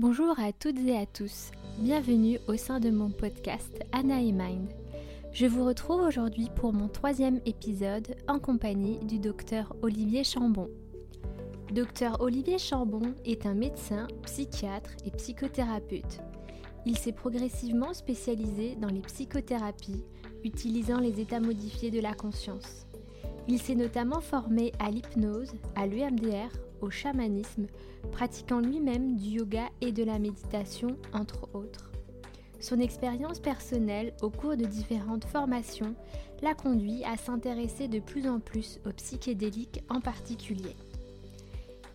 Bonjour à toutes et à tous, bienvenue au sein de mon podcast Anna et Mind. Je vous retrouve aujourd'hui pour mon troisième épisode en compagnie du docteur Olivier Chambon. Docteur Olivier Chambon est un médecin, psychiatre et psychothérapeute. Il s'est progressivement spécialisé dans les psychothérapies, utilisant les états modifiés de la conscience. Il s'est notamment formé à l'hypnose, à l'UMDR, au chamanisme, pratiquant lui-même du yoga et de la méditation, entre autres. Son expérience personnelle au cours de différentes formations l'a conduit à s'intéresser de plus en plus aux psychédéliques en particulier.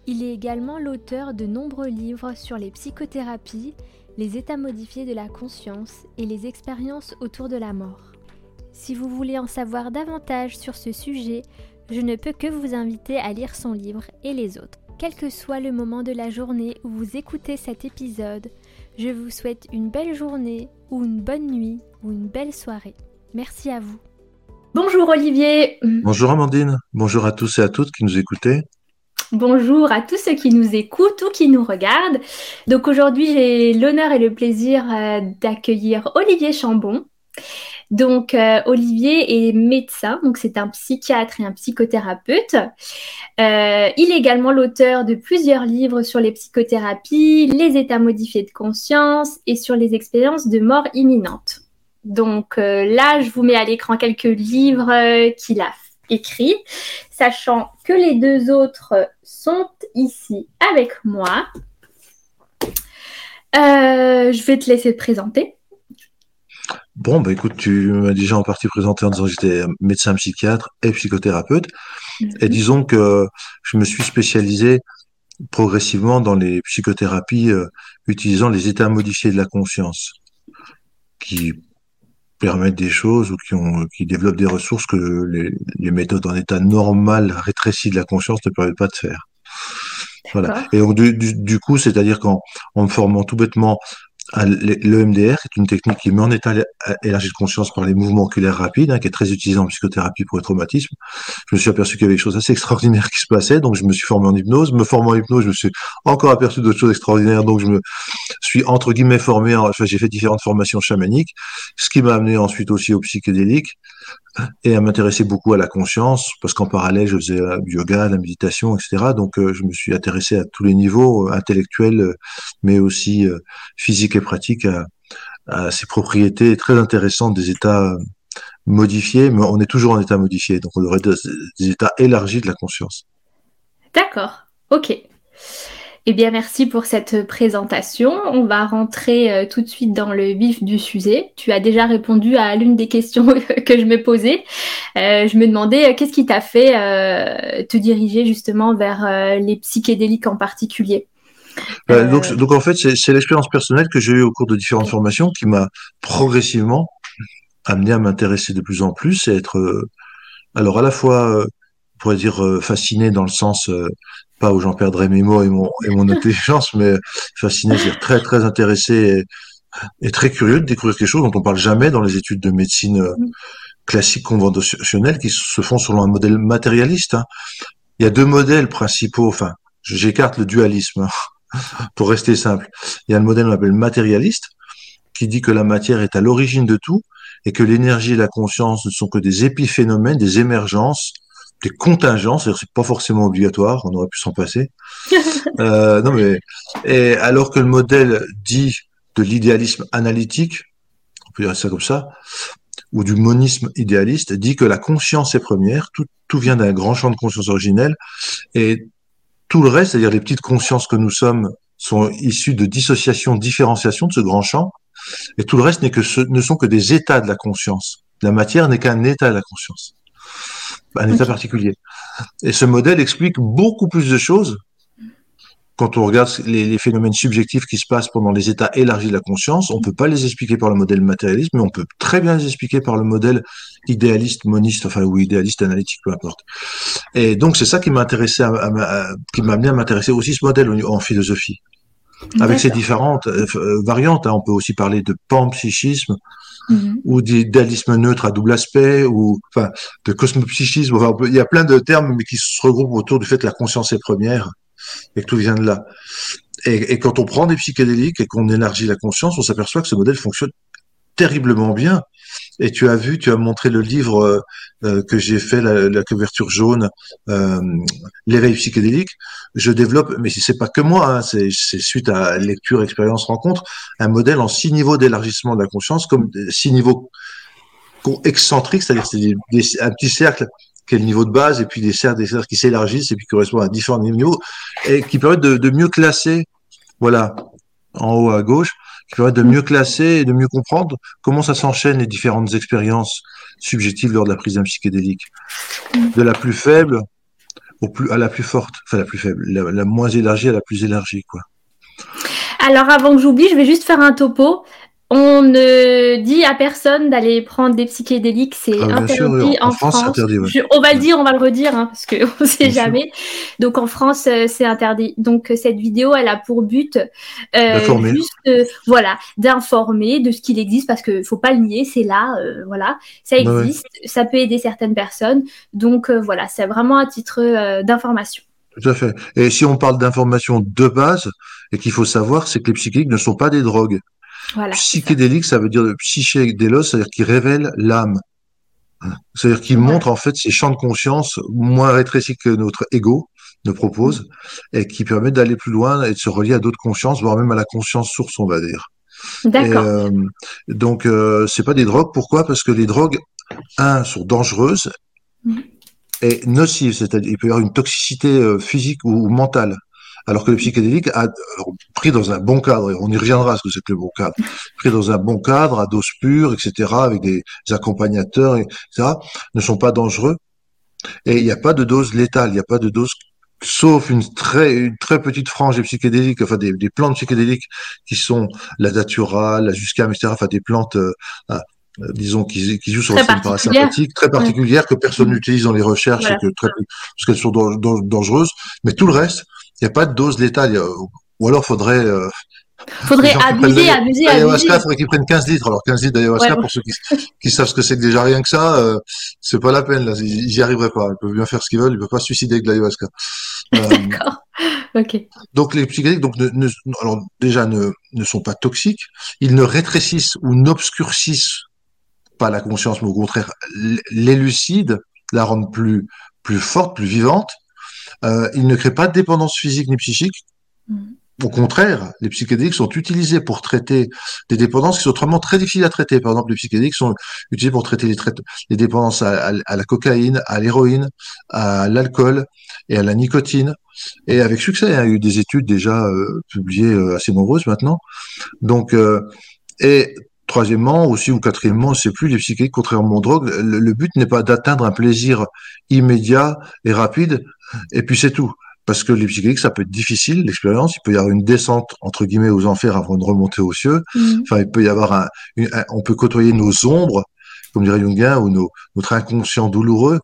Il est également l'auteur de nombreux livres sur les psychothérapies, les états modifiés de la conscience et les expériences autour de la mort. Si vous voulez en savoir davantage sur ce sujet, je ne peux que vous inviter à lire son livre et les autres. Quel que soit le moment de la journée où vous écoutez cet épisode, je vous souhaite une belle journée ou une bonne nuit ou une belle soirée. Merci à vous. Bonjour Olivier. Bonjour Amandine. Bonjour à tous et à toutes qui nous écoutez. Bonjour à tous ceux qui nous écoutent ou qui nous regardent. Donc aujourd'hui, j'ai l'honneur et le plaisir euh, d'accueillir Olivier Chambon. Donc, euh, Olivier est médecin, donc c'est un psychiatre et un psychothérapeute. Euh, il est également l'auteur de plusieurs livres sur les psychothérapies, les états modifiés de conscience et sur les expériences de mort imminente. Donc euh, là, je vous mets à l'écran quelques livres qu'il a écrits, sachant que les deux autres sont ici avec moi. je vais te laisser te présenter. Bon, bah écoute, tu m'as déjà en partie présenté en disant que j'étais médecin psychiatre et psychothérapeute. Et mhm. disons que je me suis spécialisé progressivement dans les psychothérapies euh, utilisant les états modifiés de la conscience, qui permettent des choses ou qui, ont, qui développent des ressources que les, les méthodes en état normal rétréci de la conscience ne permettent pas de faire. Voilà. Et donc, du, du coup, c'est-à-dire qu'en en me formant tout bêtement le MDR est une technique qui met en état élargi de conscience par les mouvements oculaires rapides, hein, qui est très utilisée en psychothérapie pour les traumatismes. Je me suis aperçu qu'il y avait des choses assez extraordinaires qui se passaient, donc je me suis formé en hypnose. Me formant en hypnose, je me suis encore aperçu d'autres choses extraordinaires, donc je me suis entre guillemets formé. Enfin, j'ai fait différentes formations chamaniques, ce qui m'a amené ensuite aussi au psychédélique et à m'intéresser beaucoup à la conscience, parce qu'en parallèle, je faisais euh, du yoga, la méditation, etc. Donc, euh, je me suis intéressé à tous les niveaux, euh, intellectuels, mais aussi physiques et pratiques, à, à, ces propriétés très intéressantes des états modifiés, mais on est toujours en état modifié, donc on aurait des états élargis de la conscience. D'accord, ok. Eh bien, merci pour cette présentation. On va rentrer euh, tout de suite dans le vif du sujet. Tu as déjà répondu à l'une des questions que je me posais. Euh, je me demandais euh, qu'est-ce qui t'a fait te diriger justement vers les psychédéliques en particulier? donc, donc, en fait, c'est l'expérience personnelle que j'ai eue au cours de différentes formations qui m'a progressivement amené à m'intéresser de plus en plus et être, alors à la fois, on pourrait dire fasciné dans le sens pas où j'en perdrais mes mots et mon, et mon intelligence, mais fasciné, c'est très, très intéressé et, très curieux de découvrir quelque chose dont on parle jamais dans les études de médecine euh, classique conventionnelle qui se font selon un modèle matérialiste. Hein. Il y a deux modèles principaux, enfin, j'écarte le dualisme hein, pour rester simple. Il y a le modèle qu'on appelle matérialiste, qui dit que la matière est à l'origine de tout et que l'énergie et la conscience ne sont que des épiphénomènes, des émergences des contingences, c'est pas forcément obligatoire, on aurait pu s'en passer. euh, non mais, et alors que le modèle dit de l'idéalisme analytique, on peut dire ça comme ça, ou du monisme idéaliste, dit que la conscience est première, tout, tout vient d'un grand champ de conscience originelle, et tout le reste, c'est-à-dire les petites consciences que nous sommes, sont issues de dissociation, différenciation de ce grand champ, et tout le reste n'est que ce, ne sont que des états de la conscience. La matière n'est qu'un état de la conscience un état particulier. Et ce modèle explique beaucoup plus de choses quand on regarde les, phénomènes subjectifs qui se passent pendant les états élargis de la conscience, on ne peut pas les expliquer par le modèle matérialiste, mais on peut très bien les expliquer par le modèle idéaliste, moniste, enfin ou idéaliste analytique, peu importe. Et donc c'est ça qui m'a intéressé, à, qui m'a amené à m'intéresser aussi ce modèle en philosophie, avec ses différentes euh, variantes. Hein. On peut aussi parler de panpsychisme, Mhm. ou d'idéalisme neutre à double aspect, ou enfin de cosmopsychisme. Il y a plein de termes mais qui se regroupent autour du fait que la conscience est première et que tout vient de là. et, quand on prend des psychédéliques et qu'on élargit la conscience, on s'aperçoit que ce modèle fonctionne terriblement bien. Et tu as vu, tu as montré le livre euh, euh, que j'ai fait, la, couverture jaune, euh, l'éveil psychédélique. Je développe, mais c'est pas que moi, hein, c'est suite à lecture, expérience, rencontre, un modèle en six niveaux d'élargissement de la conscience, comme six niveaux excentriques, c'est-à-dire c'est un petit cercle qui est le niveau de base, et puis des cercles, qui s'élargissent et puis qui correspondent à différents niveaux, et qui permettent de mieux classer, voilà, en haut à gauche, qui permettent de mieux classer et de mieux comprendre comment ça s'enchaîne les différentes expériences subjectives lors de la prise d'un psychédélique. De la plus faible au plus, à la plus forte, enfin la plus faible, la, la moins élargie à la plus élargie, quoi. Alors avant que j'oublie, je vais juste faire un topo. On ne dit à personne d'aller prendre des psychédéliques, c'est ah, interdit en, France. on va le dire, on va le redire, hein, parce qu'on ne sait jamais. Donc en France, euh, c'est interdit. Donc euh, cette vidéo, elle a pour but euh, juste, voilà, d'informer de ce qu'il existe, parce qu'il faut pas le nier, c'est là, voilà, ça existe, ça peut aider certaines personnes. Donc voilà, c'est vraiment un titre d'information. Tout à fait. Et si on parle d'information de base, et qu'il faut savoir, c'est que les psychédéliques ne sont pas des drogues. Psychédélique, ça. veut dire psyché délos, c'est-à-dire qui révèle l'âme. C'est-à-dire qu'il montre en fait ces champs de conscience moins rétrécis que notre ego ne propose et qui permet d'aller plus loin et de se relier à d'autres consciences, voire même à la conscience source, on va dire. D'accord. Euh, donc euh, c'est pas des drogues. Pourquoi? Parce que les drogues, un, sont dangereuses mm. et nocives, c'est-à-dire il peut y avoir une toxicité euh, physique ou mentale. Alors que le psychédélique, a, pris dans un bon cadre, et on y reviendra ce que c'est que le bon cadre, pris dans un bon cadre, à dose pure, etc., avec des accompagnateurs, etc., ne sont pas dangereux. Et il n'y a pas de dose létale, il n'y a pas de dose sauf une très une très petite frange des psychédéliques, enfin des, des plantes psychédéliques qui sont la datura, la juscam, etc., enfin des plantes euh, euh, disons qui, qui jouent sur le système parasympathique très particulières que personne n'utilise dans les recherches que très, parce qu'elles sont dangereuses, mais tout le reste, il n'y a pas de dose létale. Ou alors, faudrait. Euh, faudrait abuser, abuser, abuser. faudrait qu'ils prennent 15 litres. Alors 15 litres d'ayahuasca, pour ceux qui, qui, savent ce que c'est que déjà rien que ça, euh, c'est pas la peine. Là. Ils, n'y arriveraient pas. Ils peuvent bien faire ce qu'ils veulent. Ils peuvent pas se suicider avec l'ayahuasca. Euh, D'accord. Ok. Donc les psychédéliques, donc ne, alors déjà ne, ne sont pas toxiques. Ils ne rétrécissent ou n'obscurcissent pas la conscience, mais au contraire l'élucident, la rendent plus plus forte, plus vivante euh, il ne crée pas de dépendance physique ni psychique. Mm. Au contraire, les psychédéliques sont utilisés pour traiter des dépendances qui sont autrement très difficiles à traiter. Par exemple, les psychédéliques sont utilisés pour traiter les, les dépendances à, la cocaïne, à l'héroïne, à l'alcool et à la nicotine. Et avec succès, il y a eu des études déjà euh, publiées euh, assez nombreuses maintenant. Donc, euh, et troisièmement aussi ou quatrièmement, c'est plus les psychédéliques, contrairement aux drogues, le but n'est pas d'atteindre un plaisir immédiat et rapide, et puis c'est tout. Parce que les psychédéliques, ça peut être difficile, l'expérience. Il peut y avoir une descente, entre guillemets, aux enfers avant de remonter aux cieux. Mmh. Enfin, il peut y avoir un, on peut côtoyer nos ombres, comme dirait Jungien, ou nos, notre inconscient douloureux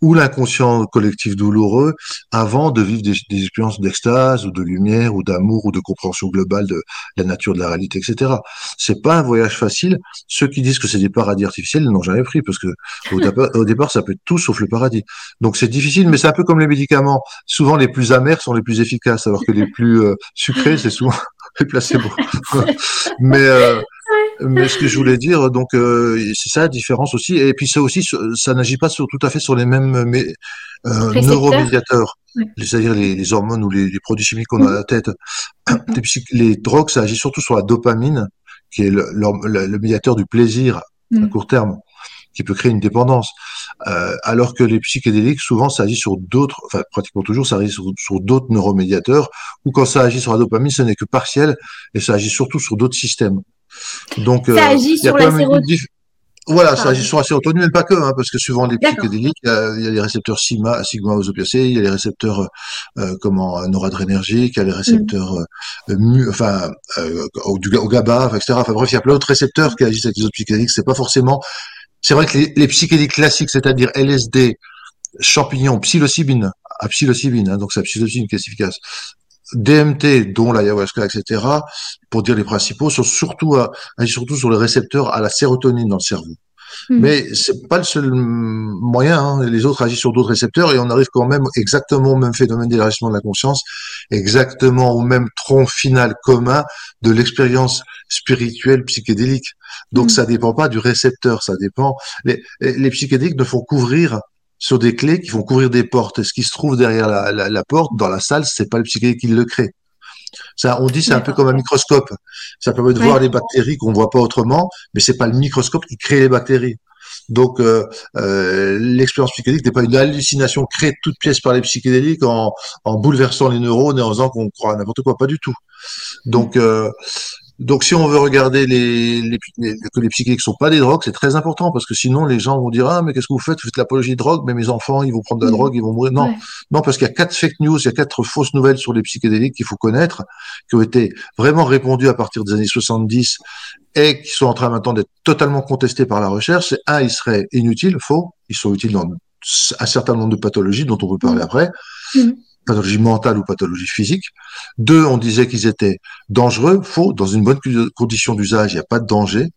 ou l'inconscient collectif douloureux avant de vivre des, expériences d'extase ou de lumière ou d'amour ou de compréhension globale de la nature de la réalité, etc. C'est pas un voyage facile. Ceux qui disent que c'est des paradis artificiels n'ont jamais pris parce que au, départ, au départ, ça peut être tout sauf le paradis. Donc c'est difficile, mais c'est un peu comme les médicaments. Souvent, les plus amers sont les plus efficaces, alors que les plus euh, sucrés, c'est souvent les placebos. mais euh, mais ce que je voulais dire, donc, euh, c'est ça la différence aussi. Et puis ça aussi, ça n'agit pas sur, tout à fait sur les mêmes mais, euh, neuromédiateurs, c'est-à-dire les, hormones ou les, produits chimiques qu'on a à la tête. les, drogues, ça agit surtout sur la dopamine, qui est le, le, médiateur du plaisir à mm. court terme, qui peut créer une dépendance. Euh, alors que les psychédéliques, souvent, ça agit sur d'autres, enfin pratiquement toujours, ça agit sur, sur d'autres neuromédiateurs, ou quand ça agit sur la dopamine, ce n'est que partiel, et ça agit surtout sur d'autres systèmes. Donc, ça euh, agit sur la sérotonine. Voilà, ça agit sur la sérotonine, mais pas que, hein, parce que souvent les psychédéliques, il y, a, il y a les récepteurs sigma, sigma aux opiacés, il y a les récepteurs euh, comment noradrénergiques, il y a les récepteurs mm. euh, mu, enfin euh, au, au, GABA, etc. Enfin bref, il y a plein d'autres récepteurs qui agissent avec les autres psychédéliques. C'est pas forcément. C'est vrai que les, les psychédéliques classiques, c'est-à-dire LSD, champignons, psilocybine, à psilocybine, hein, donc c'est la psilocybine qui est efficace. DMT, dont l'ayahuasca, etc., pour dire les principaux, sont surtout, à, surtout sur le récepteur à la sérotonine dans le cerveau. Hmm. Mais c'est pas le seul moyen. Hein. Les autres agissent sur d'autres récepteurs et on arrive quand même exactement au même phénomène d'élargissement de la conscience, exactement au même tronc final commun de l'expérience spirituelle psychédélique. Donc hmm. ça dépend pas du récepteur, ça dépend. Les, les psychédéliques ne font couvrir sur des clés qui vont couvrir des portes. Et ce qui se trouve derrière la, la, la porte, dans la salle, c'est pas le psychédélique qui le crée. Ça, on dit c'est un peu comme un microscope. Ça permet de voir les bactéries qu'on voit pas autrement, mais c'est pas le microscope qui crée les bactéries. Donc euh, euh, l'expérience psychédélique n'est pas une hallucination créée toute pièce par les psychédéliques en, en bouleversant les neurones et en faisant qu'on croit à n'importe quoi, pas du tout. Donc euh, donc, si on veut regarder les, les, que les psychédéliques sont pas des drogues, c'est très important parce que sinon les gens vont dire ah mais qu'est-ce que vous faites? Vous faites l'apologie de drogue, mais mes enfants ils vont prendre de la drogue, ils vont mourir. Non, non parce qu'il y a quatre fake news, il y a quatre fausses nouvelles sur les psychédéliques qu'il faut connaître, qui ont été vraiment répandues à partir des années 70 et qui sont en train maintenant d'être totalement contestées par la recherche. C'est un, ils seraient inutiles, faux. Ils sont utiles dans un certain nombre de pathologies dont on peut parler après. Mmh pathologie mentale ou pathologie physique. Deux, on disait qu'ils étaient dangereux, faux. Dans une bonne condition d'usage, il n'y a pas de danger,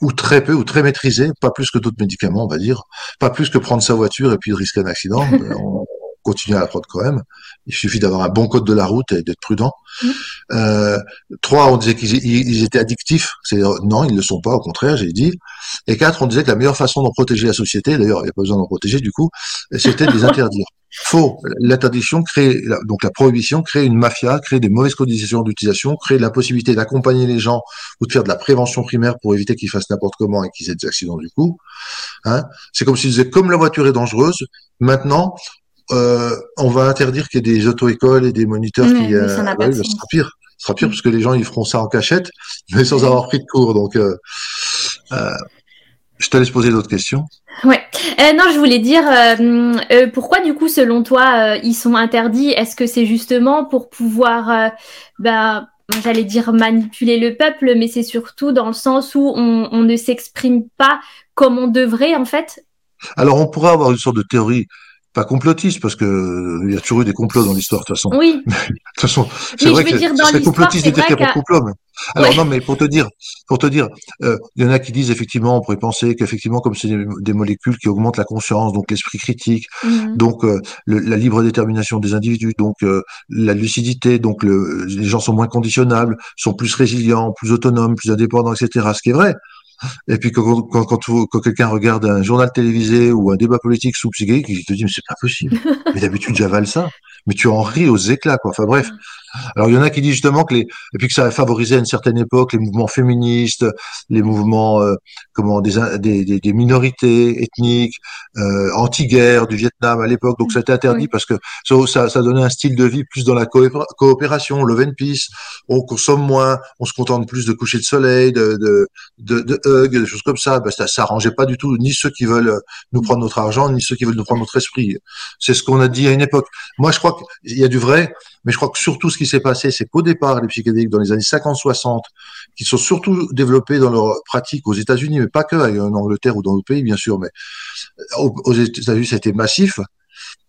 ou très peu, ou très maîtrisé, pas plus que d'autres médicaments, on va dire, pas plus que prendre sa voiture et puis risquer un accident. on continue à la prendre quand même. Il suffit d'avoir un bon code de la route et d'être prudent. Mmh. Euh, trois, on disait qu'ils étaient addictifs. Non, ils ne le sont pas. Au contraire, j'ai dit. Et quatre, on disait que la meilleure façon d'en protéger la société, d'ailleurs, il n'y a pas besoin d'en protéger du coup, c'était de les interdire. Faux. L'interdiction crée, donc la prohibition crée une mafia, crée des mauvaises conditions d'utilisation, crée la possibilité d'accompagner les gens ou de faire de la prévention primaire pour éviter qu'ils fassent n'importe comment et qu'ils aient des accidents du coup. Hein c'est comme s'ils disaient, comme la voiture est dangereuse, maintenant, euh, on va interdire qu'il y ait des auto-écoles et des moniteurs qui... Euh, ça, bah sera pire. Ce sera pire parce que les gens, ils feront ça en cachette, mais sans avoir pris de cours. Donc, euh, euh je te laisse poser d'autres questions. Euh, non, je voulais dire euh, euh, pourquoi du coup, selon toi, ils sont interdits? Est-ce que c'est justement pour pouvoir, bah, j'allais dire manipuler le peuple, mais c'est surtout dans le sens où on ne s'exprime pas comme on devrait en fait? Alors, on pourrait avoir une sorte de théorie pas complotiste parce que euh, il y a toujours eu des complots dans l'histoire de toute façon. Oui. de toute façon, c'est vrai que dire, c'est complotiste de dire qu'il n'y a pas de complot. Mais... Alors non, mais pour te dire, pour te dire, euh, il y en a qui disent effectivement, on pourrait penser qu'effectivement, comme c'est des, molécules qui augmentent la conscience, donc l'esprit critique, mhm. donc euh, la libre détermination des individus, donc la lucidité, donc le, les gens sont moins conditionnables, sont plus résilients, plus autonomes, plus indépendants, etc. Ce qui est vrai. Et puis quand, quand, quand, quelqu'un regarde un journal télévisé ou un débat politique sous psychique, il te dit mais c'est pas possible. mais d'habitude j'avale ça. Mais tu en ris aux éclats quoi. Enfin bref. Alors il y en a qui disent justement que les et puis que ça a favorisé à une certaine époque les mouvements féministes, les mouvements euh, comment des, des, des, minorités ethniques, euh, anti-guerre du Vietnam à l'époque. Donc ça a été interdit parce que ça, ça, donnait un style de vie plus dans la coopération, love and peace. On consomme moins, on se contente plus de coucher de soleil, de de de, de hug, des choses comme ça. Ben, ça s'arrangeait pas du tout ni ceux qui veulent nous prendre notre argent, ni ceux qui veulent nous prendre notre esprit. C'est ce qu'on a dit à une époque. Moi je crois qu'il y a du vrai. Mais je crois que surtout ce qui s'est passé, c'est qu'au départ, les psychédéliques dans les années 50-60, qui sont surtout développés dans leur pratique aux États-Unis, mais pas que, en Angleterre ou dans d'autres pays, bien sûr, mais aux États-Unis, c'était massif.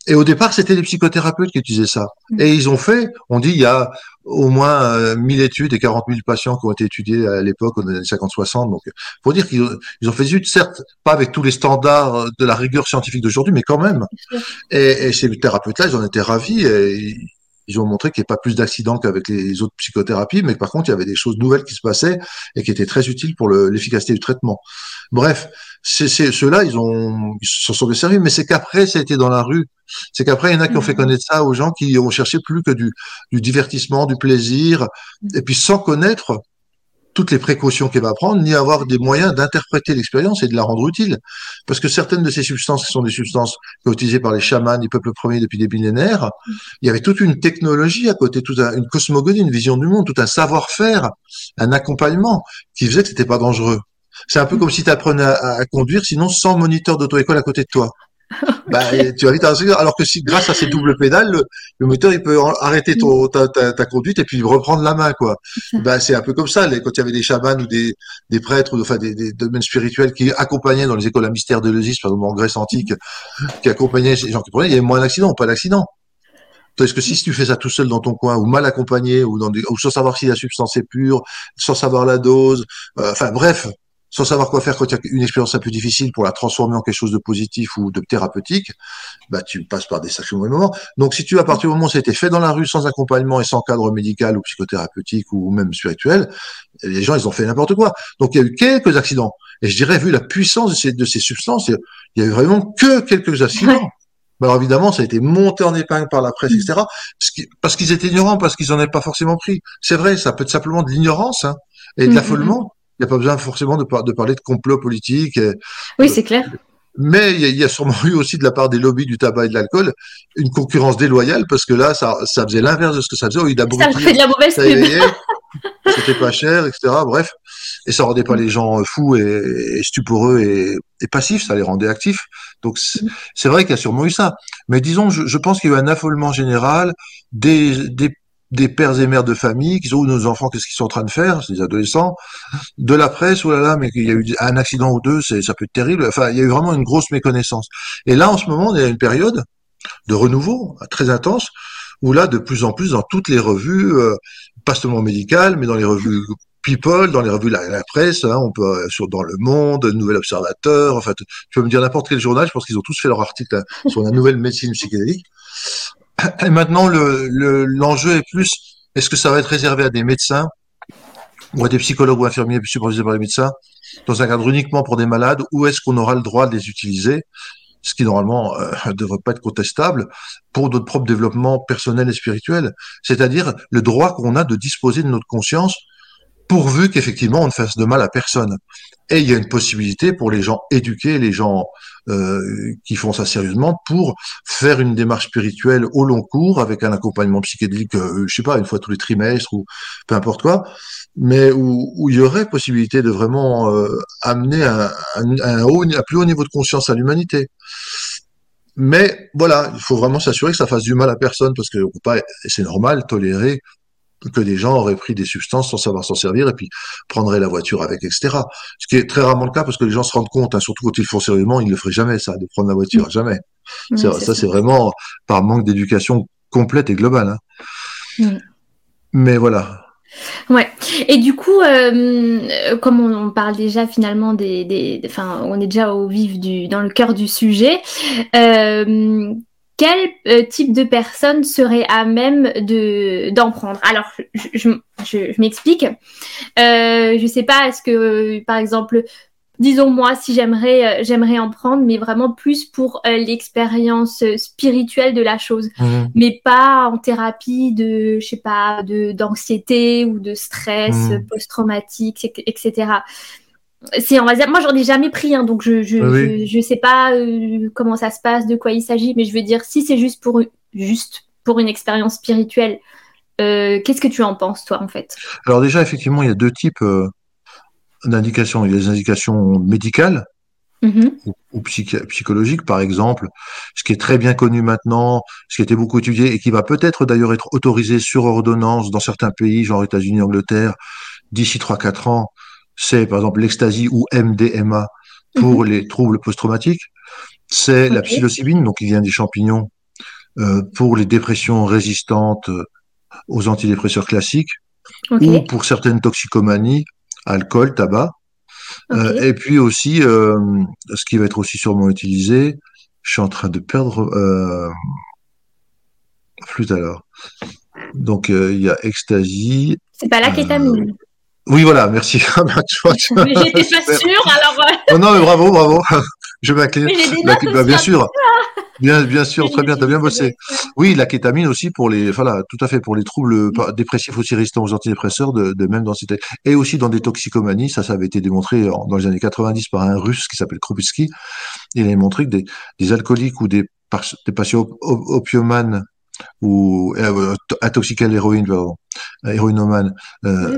Et au départ, c'était les psychothérapeutes qui utilisaient ça. Mm. Et ils ont fait, on dit, il y a au moins 1000 euh, études et 40 000 patients qui ont été étudiés à l'époque, les années 50-60. Donc, faut dire qu'ils ont, ils ont fait études, certes, pas avec tous les standards de la rigueur scientifique d'aujourd'hui, mais quand même. Et, et, ces thérapeutes-là, ils en étaient ravis. Et ils ont montré qu'il n'y avait pas plus d'accidents qu'avec les autres psychothérapies, mais par contre, il y avait des choses nouvelles qui se passaient et qui étaient très utiles pour l'efficacité du traitement. Bref, c'est ceux-là, ils ont, ils se sont desservis, mais c'est qu'après, ça a été dans la rue. C'est qu'après, il y en a qui ont fait mmh. connaître ça aux gens qui ont cherché plus que du, du divertissement, du plaisir, et puis sans connaître toutes les précautions qu'elle va prendre, ni avoir des moyens d'interpréter l'expérience et de la rendre utile. Parce que certaines de ces substances, qui sont des substances utilisées par les chamans, les peuples premiers depuis des millénaires, il y avait toute une technologie à côté, toute une cosmogonie, une vision du monde, tout un savoir-faire, un accompagnement qui faisait que c'était pas dangereux. C'est un peu comme si tu apprenais à, conduire, sinon sans moniteur d'auto-école à côté de toi bah, tu vas vite alors que si grâce à ces doubles pédales, le, moteur il peut arrêter ton, ta, ta, conduite et puis reprendre la main quoi. Bah, c'est un peu comme ça. Les, quand il y avait des chamans ou des, des prêtres ou enfin des, des, domaines spirituels qui accompagnaient dans les écoles à mystère de l'Eusis, par exemple en Grèce antique, qui accompagnaient les gens qui prenaient, il y avait moins d'accidents, pas d'accidents. Est-ce que si tu fais ça tout seul dans ton coin ou mal accompagné ou, dans des, ou sans savoir si la substance est pure, sans savoir la dose, euh, enfin bref, sans savoir quoi faire quand il y a une expérience un peu difficile pour la transformer en quelque chose de positif ou de thérapeutique, bah, tu passes par des sacrés mauvais moments. Donc, si tu, à partir du moment où ça a été fait dans la rue sans accompagnement et sans cadre médical ou psychothérapeutique ou même spirituel, les gens, ils ont fait n'importe quoi. Donc, il y a eu quelques accidents. Et je dirais, vu la puissance de ces, de ces substances, il y a eu vraiment que quelques accidents. alors évidemment, ça a été monté en épingle par la presse, etc. Parce qu'ils étaient ignorants, parce qu'ils n'en avaient pas forcément pris. C'est vrai, ça peut être simplement de l'ignorance hein, et de mm, mm, l'affolement. Il n'y a pas besoin forcément de, de parler de complot politique. oui, c'est clair. Mais il y, a, sûrement eu aussi de la part des lobbies du tabac et de l'alcool une concurrence déloyale parce que là, ça, ça faisait l'inverse de ce que ça faisait. Il a ça fait de la mauvaise pub. C'était pas cher, etc. Bref, et ça rendait pas les gens fous et, stuporeux et, et, passifs, ça les rendait actifs. Donc c'est vrai qu'il y a sûrement eu ça. Mais disons, je, je pense qu'il y a eu un affolement général des, des des pères et mères de famille qui sont où nos enfants qu'est-ce qu'ils sont en train de faire? C'est des adolescents. De la presse oh là là mais qu'il y a eu un accident ou deux ça peut être terrible. Enfin il y a eu vraiment une grosse méconnaissance. Et là en ce moment on est à une période de renouveau très intense où là de plus en plus dans toutes les revues euh, pas seulement médicales mais dans les revues People, dans les revues la, la presse, hein, on peut euh, sur dans le Monde, Nouvel Observateur, en fait, tu peux me dire n'importe quel journal, je pense qu'ils ont tous fait leur article hein, sur la nouvelle médecine psychédélique. Et maintenant, l'enjeu le, l'enjeu est plus, est-ce que ça va être réservé à des médecins ou à des psychologues ou infirmiers supervisés par les médecins dans un cadre uniquement pour des malades ou est-ce qu'on aura le droit de les utiliser ce qui normalement ne euh, devrait pas être contestable, pour notre propre développement personnel et spirituel? C'est-à-dire le droit qu'on a de disposer de notre conscience pourvu qu'effectivement on ne fasse de mal à personne. Et il y a une possibilité pour les gens éduqués, les gens euh, qui font ça sérieusement, pour faire une démarche spirituelle au long cours avec un accompagnement psychédélique, euh, je sais pas, une fois tous les trimestres ou peu importe quoi, mais où, où il y aurait possibilité de vraiment euh, amener un, un, haut, un plus haut niveau de conscience à l'humanité. Mais voilà, il faut vraiment s'assurer que ça fasse du mal à personne parce que c'est normal, tolérer que des gens auraient pris des substances sans savoir s'en servir et puis prendraient la voiture avec, etc. Ce qui est très rarement le cas parce que les gens se rendent compte, hein, surtout quand ils le font sérieusement, ils ne le feraient jamais, ça, de prendre la voiture, mm. jamais. ça, c'est vraiment par manque d'éducation complète et globale. Hein. Mm. Mais voilà. Ouais. Et du coup, euh, comme on, parle déjà finalement des, enfin, on est déjà au vif du, dans le cœur du sujet. Euh, quel euh, type de personne serait à même de d'en prendre? Alors, je, je, m'explique. Euh, je sais pas, est-ce que, par exemple, disons moi, si j'aimerais, euh, j'aimerais en prendre, mais vraiment plus pour euh, l'expérience spirituelle de la chose, mmh. mais pas en thérapie de, je sais pas, de d'anxiété ou de stress mmh. post-traumatique, etc c'est va dire moi j'en ai jamais pris hein, donc je je, je, je sais pas euh, comment ça se passe de quoi il s'agit mais je veux dire si c'est juste pour juste pour une expérience spirituelle euh, qu'est-ce que tu en penses toi en fait? Alors déjà effectivement il y a deux types euh, d'indications. Il y a les indications médicales mm-hmm. ou, psychologiques par exemple. Ce qui est très bien connu maintenant ce qui a été beaucoup étudié et qui va peut-être d'ailleurs être autorisé sur ordonnance dans certains pays genre États-Unis Angleterre d'ici 3-4 ans c'est par exemple l'ecstasy ou MDMA pour mhm. les troubles post-traumatiques. C'est la psilocybine, donc qui vient des champignons, euh, pour les dépressions résistantes euh, aux antidépresseurs classiques, ou pour certaines toxicomanies, alcool, tabac. Euh, et puis aussi, ce qui va être aussi sûrement utilisé, je suis en train de perdre flûte alors. Donc il y a ecstasy. C'est pas la kétamine. Oui, voilà, merci. Ah, bah, j'étais pas sûre, alors. Euh. non, mais bravo, bravo. Je m'incline. Bah, bien sûr. Bien, bien sûr, très bien, tu as bien bossé. Oui, la kétamine aussi pour les, voilà, tout à fait, pour les troubles dépressifs aussi résistants aux antidépresseurs de, de même densité. Et aussi dans des toxicomanies, ça, ça avait été démontré dans les années 90 par un russe qui s'appelle Krupitsky. Il a montré que des, des alcooliques ou des, des patients opiomanes ou euh, intoxiqués à l'héroïne, pardon, héroïnomanes, euh,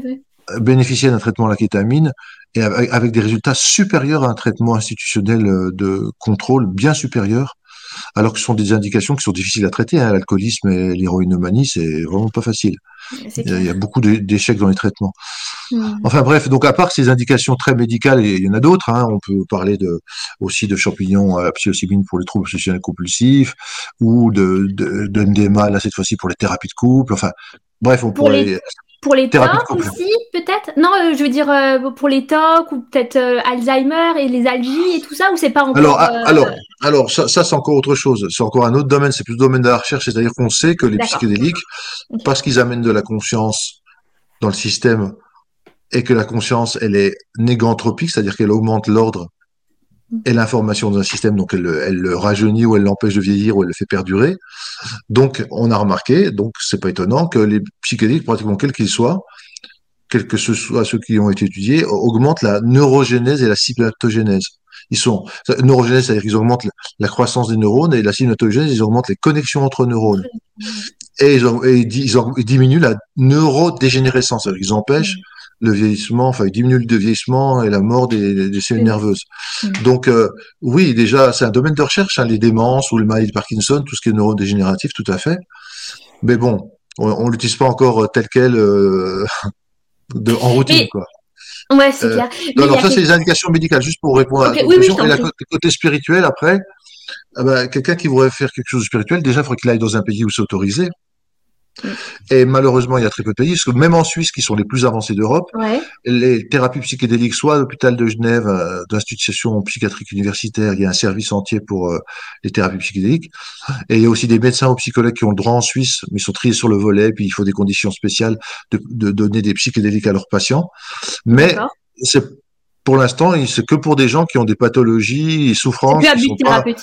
bénéficier d'un traitement à la kétamine et avec des résultats supérieurs à un traitement institutionnel euh, de contrôle bien supérieur, alors que ce sont des indications qui sont difficiles à traiter. Hein. L'alcoolisme et l'héroïnomanie, c'est vraiment pas facile. Il y, a, beaucoup d'échecs dans les traitements. Mmh. Enfin bref, donc à part ces indications très médicales, et il y en a d'autres, hein, on peut parler de, aussi de champignons à psilocybine pour les troubles obsessionnels compulsifs, ou de, de, de NDMA, là cette fois-ci pour les thérapies de couple, enfin bref, on pourrait... pour les TOC aussi, peut-être? Non, euh, je veux dire euh, pour les TOC ou peut-être euh, Alzheimer et les algies et tout ça, ou c'est pas encore. Alors, alors, alors ça, ça c'est encore autre chose. C'est encore un autre domaine. C'est plus le domaine de la recherche. C'est-à-dire qu'on sait que les psychédéliques, parce qu'ils amènent de la conscience dans le système et que la conscience, elle est négantropique, c'est-à-dire qu'elle augmente l'ordre et l'information dans un système, donc elle, elle le rajeunit ou elle l'empêche de vieillir ou elle le fait perdurer. Donc, on a remarqué, donc c'est pas étonnant, que les psychédéliques, pratiquement quels qu'ils soient, quels que ce soit ceux qui ont été étudiés, augmentent la neurogénèse et la synaptogénèse. Ils sont neurogénèse, c'est-à-dire qu'ils augmentent la croissance des neurones, et la synaptogénèse, ils augmentent les connexions entre neurones. Et ils, ont, et ils, diminuent la neurodégénérescence, c'est-à-dire qu'ils empêchent le vieillissement, enfin, il diminue le vieillissement et la mort des, des cellules nerveuses. Donc, euh, oui, déjà, c'est un domaine de recherche, hein, les démences ou le maladie de Parkinson, tout ce qui est neurodégénératif, tout à fait. Mais bon, on, ne l'utilise pas encore tel quel euh, de, en routine, quoi. Ouais, c'est euh, clair. alors, ça, c'est les indications médicales, juste pour répondre à la question. et la côté spirituel, après, ah ben, quelqu'un qui voudrait faire quelque chose de spirituel, déjà, il faudrait qu'il aille dans un pays où c'est autorisé. Et malheureusement, il y a très peu de pays, parce que même en Suisse, qui sont les plus avancés d'Europe, les thérapies psychédéliques, soit à l'hôpital de Genève, euh, d'institution psychiatrique universitaire, il y a un service entier pour euh, les thérapies psychédéliques. Et il y a aussi des médecins ou psychologues qui ont le droit en Suisse, mais ils sont triés sur le volet, puis il faut des conditions spéciales de, de donner des psychédéliques à leurs patients. Mais c'est pour l'instant, c'est que pour des gens qui ont des pathologies et souffrances qui sont pas, hein,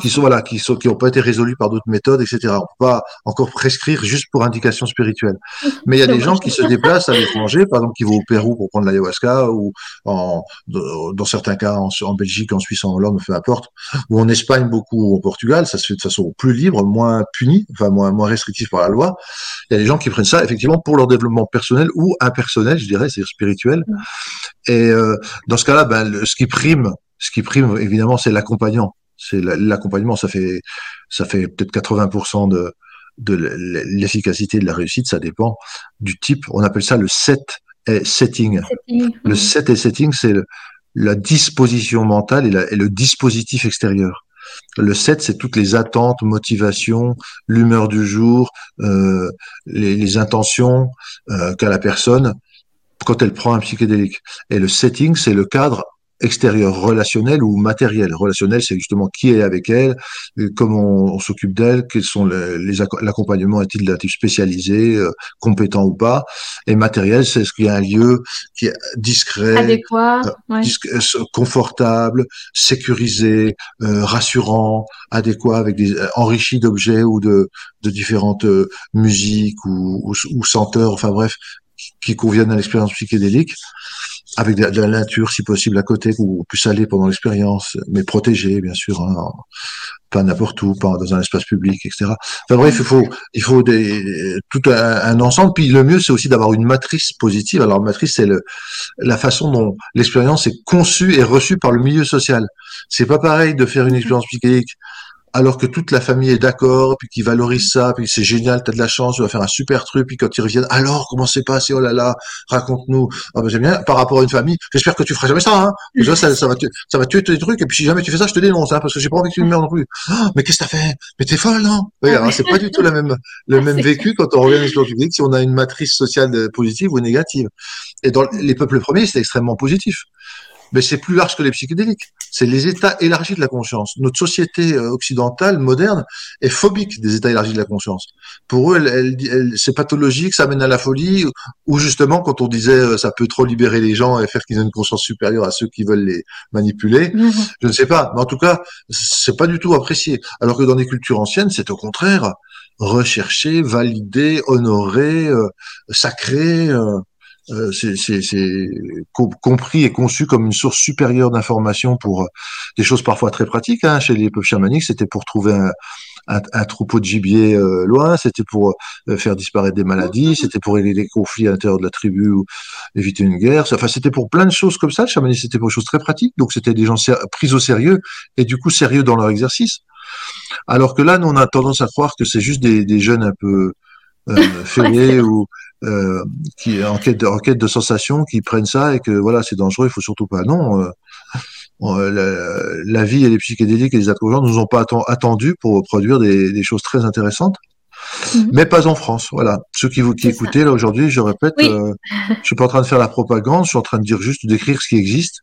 qui, sont voilà, qui sont qui n'ont pas été résolues par d'autres méthodes, etc. On peut pas encore prescrire juste pour indication spirituelle. Mais il y a des gens qui se déplacent à l'étranger, par exemple, qui vont au Pérou pour prendre l'ayahuasca ou en, dans certains cas en, en, Belgique, en Suisse, en Hollande, peu importe, ou en Espagne beaucoup, ou au Portugal, ça se fait de façon plus libre, moins punie, enfin moins moins restrictive par la loi. Il y a des gens qui prennent ça effectivement pour leur développement personnel ou impersonnel, je dirais, c'est-à-dire spirituel. Et euh, dans ce cas-là, ben, ce qui prime, ce qui prime évidemment, c'est l'accompagnant. C'est l'accompagnement, ça fait ça fait peut-être 80% de de l'efficacité de la réussite, ça dépend du type. On appelle ça le set et setting. Le set et setting, c'est la disposition mentale et, le dispositif extérieur. Le set, c'est toutes les attentes, motivations, l'humeur du jour, euh, les, les, intentions euh, qu'a la personne quand elle prend un psychédélique. Et le setting, c'est le cadre extérieur, relationnel ou matériel. Relationnel, c'est justement qui est avec elle, comment on, s'occupe d'elle, quels sont les, l'accompagnement est-il d'un type spécialisé, euh, compétent ou pas. Et matériel, c'est ce qu'il y a un lieu qui est discret, adéquat, euh, euh, confortable, sécurisé, rassurant, adéquat, avec des enrichi d'objets ou de, de différentes musiques ou, ou, ou senteurs. Enfin bref, qui conviennent à l'expérience psychédélique, avec de, la nature si possible à côté, ou plus aller pendant l'expérience, mais protégé bien sûr, hein, pas n'importe où, pas dans un espace public, etc. Enfin bref, il faut, il faut des, tout un, ensemble. Puis le mieux, c'est aussi d'avoir une matrice positive. Alors matrice, c'est la façon dont l'expérience est conçue et reçue par le milieu social. C'est pas pareil de faire une expérience psychédélique alors que toute la famille est d'accord, puis qu'ils valorisent ça, puis c'est génial, t'as de la chance, tu vas faire un super truc, puis quand ils reviennent, alors comment c'est passé, oh là là, raconte-nous. Ah ben j'aime bien, par rapport à une famille, j'espère que tu feras jamais ça, hein. Déjà, ça, ça, va tuer, ça va tuer tes trucs, et puis si jamais tu fais ça, je te dénonce, hein, parce que j'ai pas envie que tu me meurs non plus. Oh, mais qu'est-ce que t'as fait? Mais t'es folle, non? Oui, ah c'est pas du tout la même, le même vécu quand on revient à l'expérience publique, si on a une matrice sociale positive ou négative. Et dans les peuples premiers, c'est extrêmement positif mais c'est plus large que les psychédéliques. C'est les états élargis de la conscience. Notre société euh, occidentale, moderne, est phobique des états élargis de la conscience. Pour eux, elle, elle, c'est pathologique, ça mène à la folie, ou justement, quand on disait euh, ça peut trop libérer les gens et faire qu'ils aient une conscience supérieure à ceux qui veulent les manipuler, mmh. je ne sais pas. Mais en tout cas, c'est pas du tout apprécié. Alors que dans les cultures anciennes, c'est au contraire recherché, validé, honoré, euh, sacré. Euh, euh, c'est compris et conçu comme une source supérieure d'information pour euh, des choses parfois très pratiques. Hein. Chez les peuples chamaniques, c'était pour trouver un, un, un, troupeau de gibier euh, loin, c'était pour faire disparaître des maladies, c'était pour régler des conflits à l'intérieur de la tribu ou éviter une guerre. Enfin, c'était pour plein de choses comme ça. Le chamanisme, c'était pour des choses très pratiques. Donc, c'était des gens pris au sérieux et du coup sérieux dans leur exercice. Alors que là, nous, on a tendance à croire que c'est juste des, des jeunes un peu euh, fêlés ou euh, qui en quête de, en quête de sensation, qui prennent ça et que voilà, c'est dangereux, il faut surtout pas. Non, euh, euh, la, la, vie et les psychédéliques et les gens nous ont pas attendu pour produire des, des, choses très intéressantes. Mhm. Mais pas en France, voilà. Ceux qui vous qui écoutez là aujourd'hui, je répète, euh, je suis pas en train de faire la propagande, je suis en train de dire juste d'écrire ce qui existe,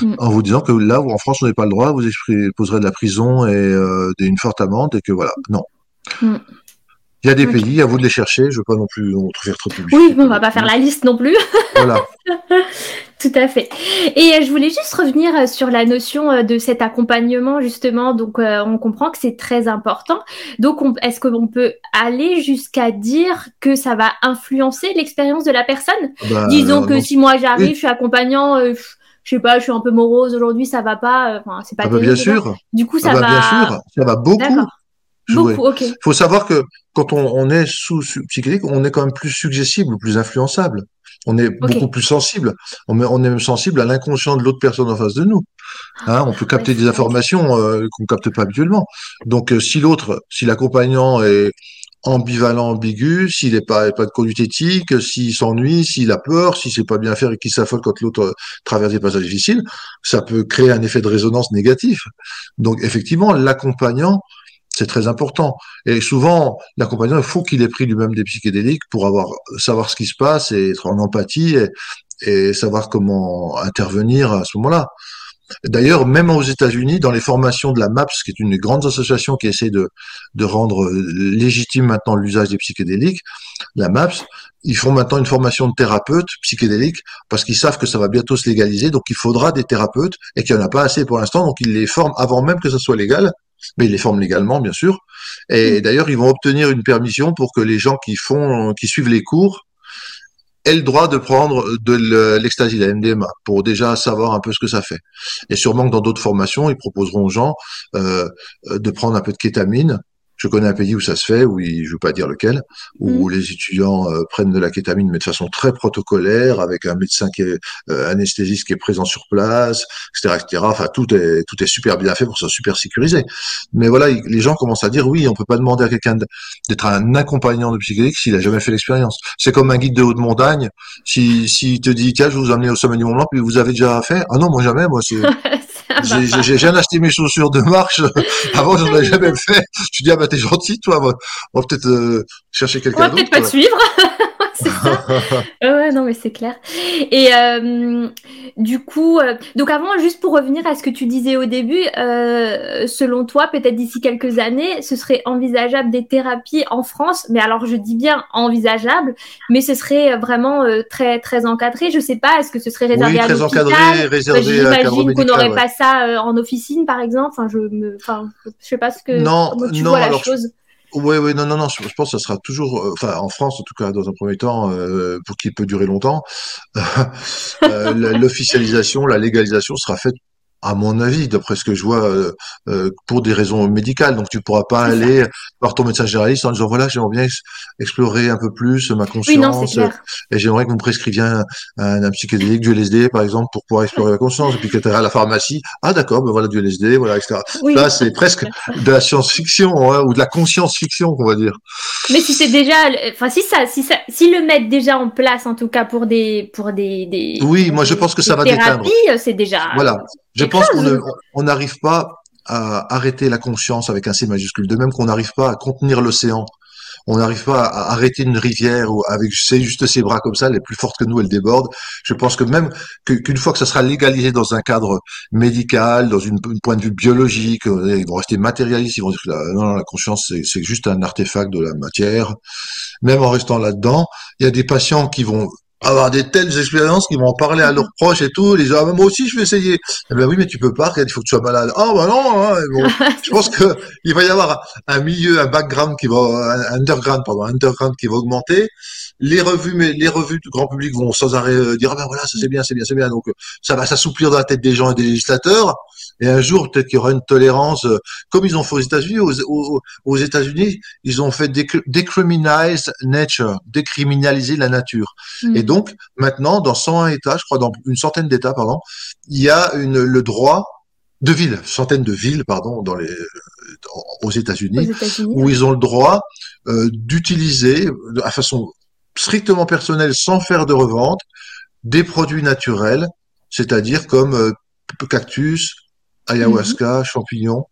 mm. en vous disant que là, en France, on n'a pas le droit, vous poserez de la prison et euh, une forte amende, et que voilà, non. Mm. Il y a des pays, à vous de les chercher. Je ne veux pas non plus faire trop de Oui, on va pas faire la liste non plus. Voilà. Tout à fait. Et euh, je voulais juste revenir euh, sur la notion euh, de cet accompagnement, justement. Donc, on comprend que c'est très important. Donc, est-ce qu'on peut aller jusqu'à dire que ça va influencer l'expérience de la personne? Bah, Disons que si moi j'arrive, je suis accompanyant, je sais pas, je suis un peu morose aujourd'hui, ça va pas. Enfin, c'est pas ah bah, bien sûr. Du coup, ça ah bah, va. Bien sûr, ça va beaucoup. Il faut savoir que quand on, est sous, sous psychédélique, on est quand même plus suggestible, plus influençable. On est beaucoup plus sensible. On, on est même sensible à l'inconscient de l'autre personne en face de nous. Hein, on peut capter des informations euh, qu'on capte pas habituellement. Donc, euh, si l'autre, si l'accompagnant est ambivalent, ambigu, s'il n'est pas, pas de conduite éthique, s'il s'ennuie, s'il a peur, si c'est pas bien faire et qu'il s'affole quand l'autre euh, traverse des passages difficiles, ça peut créer un effet de résonance négatif. Donc, effectivement, l'accompagnant, c'est très important. Et souvent, l'accompagnant, il faut qu'il ait pris lui-même des psychédéliques pour avoir savoir ce qui se passe et être en empathie et, savoir comment intervenir à ce moment-là. D'ailleurs, même aux États-Unis, dans les formations de la MAPS, qui est une des grandes associations qui essaie de, de rendre légitime maintenant l'usage des psychédéliques, la MAPS, ils font maintenant une formation de thérapeute psychédélique parce qu'ils savent que ça va bientôt se légaliser, donc il faudra des thérapeutes et qu'il n'y en a pas assez pour l'instant, donc ils les forment avant même que ça soit légal mais ils les forment légalement, bien sûr. Et mm. d'ailleurs, ils vont obtenir une permission pour que les gens qui font, qui suivent les cours, aient le droit de prendre de l'ecstasy, la MDMA, pour déjà savoir un peu ce que ça fait. Et sûrement que dans d'autres formations, ils proposeront aux gens euh, de prendre un peu de kétamine je connais un pays où ça se fait, où je ne veux pas dire lequel, où mm. les étudiants euh, prennent de la kétamine, mais de façon très protocolaire, avec un médecin qui est euh, anesthésiste qui est présent sur place, etc., etc. Enfin, tout est tout est super bien fait pour ça super sécurisé. Mais voilà, les gens commencent à dire oui, on peut pas demander à quelqu'un d'être un accompagnant de psychédélique s'il a jamais fait l'expérience. C'est comme un guide de haute montagne. Si s'il te dit tiens, je vous amener au sommet du Mont Blanc, puis vous avez déjà fait? Ah non, moi jamais, moi c'est J'ai jamais acheté mes chaussures de marche. Avant, j'en avais jamais fait. Je dis, ah bah t'es gentil, toi. On va, peut-être euh, chercher quelqu'un d'autre. On va peut-être pas te suivre. ça. ouais, non, mais c'est clair. Et euh, du coup, euh, donc avant, juste pour revenir à ce que tu disais au début, euh, selon toi, peut-être d'ici quelques années, ce serait envisageable des thérapies en France? Mais alors, je dis bien envisageable, mais ce serait vraiment très très encadré. Je sais pas, est-ce que ce serait réservé à l'hôpital? J'imagine qu'on n'aurait pas ça en officine, par exemple. Enfin, je me, enfin, je sais pas ce que non, tu non, vois la chose. Oui, oui, non, non, non. Je pense que ça sera toujours, euh, enfin, en France en tout cas, dans un premier temps, euh, pour qu'il peut durer longtemps, euh, l'officialisation, la légalisation sera faite à mon avis, d'après ce que je vois, euh, euh, pour des raisons médicales. Donc, tu pourras pas aller voir ton médecin généraliste en disant voilà, j'aimerais bien explorer un peu plus ma conscience et j'aimerais que vous me prescriviez un, un, psychédélique, du LSD par exemple, pour pouvoir explorer la conscience. Et puis que tu à la pharmacie, ah d'accord, ben voilà du LSD, voilà, etc. Là, c'est presque de la science-fiction hein, ou de la conscience-fiction, on va dire. Mais si c'est déjà, enfin si ça, si ça, si le mettent déjà en place, en tout cas pour des, pour des, des oui, moi je pense que ça va déteindre. C'est déjà. Voilà. Je pense qu'on n'arrive pas à arrêter la conscience avec un C majuscule, de même qu'on n'arrive pas à contenir l'océan. On n'arrive pas à arrêter une rivière ou avec juste ses bras comme ça, elle est plus forte que nous, elle déborde. Je pense que même qu'une fois que ça sera légalisé dans un cadre médical, dans une, point de vue biologique, euh, ils vont rester matérialistes, ils vont dire que la, non, la conscience c'est juste un artefact de la matière. Même en restant là-dedans, il y a des patients qui vont avoir des telles expériences qui vont en parler à leurs proches et tout. Les gens, ah, moi aussi, je vais essayer. Eh ben oui, mais tu peux pas, il faut que tu sois malade. Oh, bah non, hein, bon, je pense que il va y avoir un milieu, un background qui va, un underground, pardon, un underground qui va augmenter. Les revues, mais les revues du grand public vont sans arrêt euh, dire, ah ben voilà, ça c'est bien, c'est bien, c'est bien. Donc, ça va s'assouplir dans la tête des gens et des législateurs. Et un jour, peut-être qu'il y aura une tolérance, euh, comme ils ont fait aux États-Unis. Aux, aux, États-Unis, ils ont fait decriminalize nature, décriminaliser la nature. Mm. Et donc, maintenant, dans 101 États, je crois, dans une centaine d'États, pardon, il y a une, le droit de villes, centaines de villes, pardon, dans les, aux États-Unis, où ils ont le droit euh, d'utiliser, de façon strictement personnelle, sans faire de revente, des produits naturels, c'est-à-dire comme euh, cactus, ayahuasca, champignons,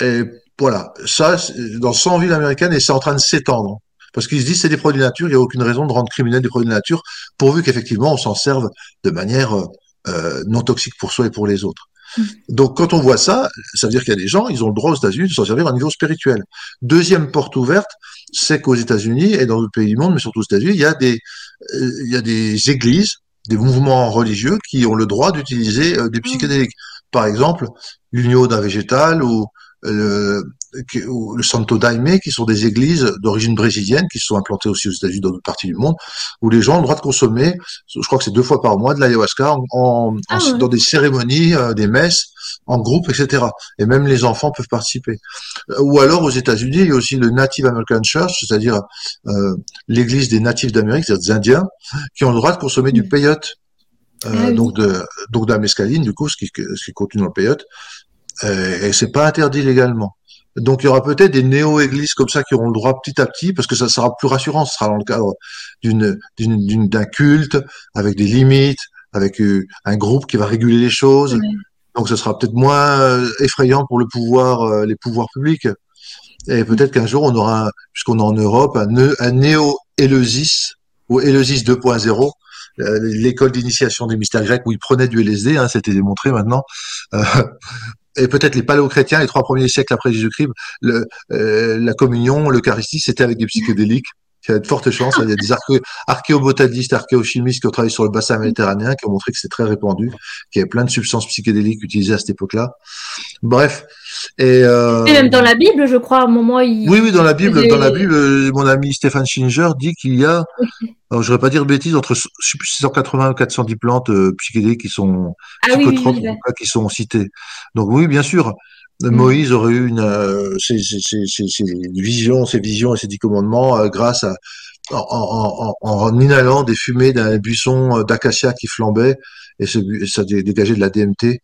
et voilà, ça, dans 100 villes américaines, et c'est en train de s'étendre. Parce qu'ils se disent c'est des produits de nature, il n'y a aucune raison de rendre criminels des produits de nature, pourvu qu'effectivement on s'en serve de manière euh, non toxique pour soi et pour les autres. Mm. Donc quand on voit ça, ça veut dire qu'il y a des gens, ils ont le droit aux États-Unis de s'en servir à un niveau spirituel. Deuxième porte ouverte, c'est qu'aux États-Unis et dans d'autres pays du monde, mais surtout aux États-Unis, il y a des euh, il y a des églises, des mouvements religieux qui ont le droit d'utiliser euh, des mm. psychédéliques. Par exemple, l'union d'un végétal ou le, le Santo Daime, qui sont des églises d'origine brésilienne, qui sont implantées aussi aux États-Unis dans d'autres parties du monde, où les gens ont le droit de consommer, je crois que c'est deux fois par mois, de l'ayahuasca en, ah dans des cérémonies, euh, des messes, en groupe, etc. Et même les enfants peuvent participer. Euh, ou alors aux États-Unis, il y a aussi le Native American Church, c'est-à-dire euh, l'église des natifs d'Amérique, c'est-à-dire des Indiens, qui ont le droit de consommer du peyote. Ah donc de donc de la mescaline du coup ce qui ce qui contient dans le peyote euh, et c'est pas interdit légalement. Donc il y aura peut-être des néo-églises comme ça qui auront le droit petit à petit, parce que ça sera plus rassurant, ce sera dans le cadre d'une d'un culte, avec des limites, avec euh, un groupe qui va réguler les choses. Donc ce sera peut-être moins euh, effrayant pour le pouvoir, les pouvoirs publics. Et peut-être qu'un jour on aura, puisqu'on est en Europe, un, un néo-Éleusis ou Éleusis 2.0 l'école d'initiation des mystères grecs où ils prenaient du LSD, hein, c'était démontré maintenant, euh, et peut-être les paléochrétiens, les trois premiers siècles après Jésus-Christ, euh, la communion, l'Eucharistie, c'était avec des psychédéliques. Il y a de fortes chances. Il y a des archéobotanistes, archéochimistes qui ont travaillé sur le bassin méditerranéen, qui ont montré que c'est très répandu, qu'il y avait plein de substances psychédéliques utilisées à cette époque-là. Bref. Et, euh... même dans la Bible, je crois, à un moment, il... Oui, oui, dans la Bible, dans la Bible, euh, mon ami Stéphane Schinger dit qu'il y a, alors, je voudrais pas dire de bêtises, entre je sais plus, 680 ou 410 plantes euh, psychédéliques qui sont ah, psychotropes, oui, oui, qui sont citées. Donc oui, bien sûr, mm. Moïse aurait eu une, euh, ses, ses, ses, ses, visions, ses visions et ses dix commandements euh, grâce à en, en, en, en, inhalant des fumées d'un buisson euh, d'acacia qui flambait et, ça dégageait de la DMT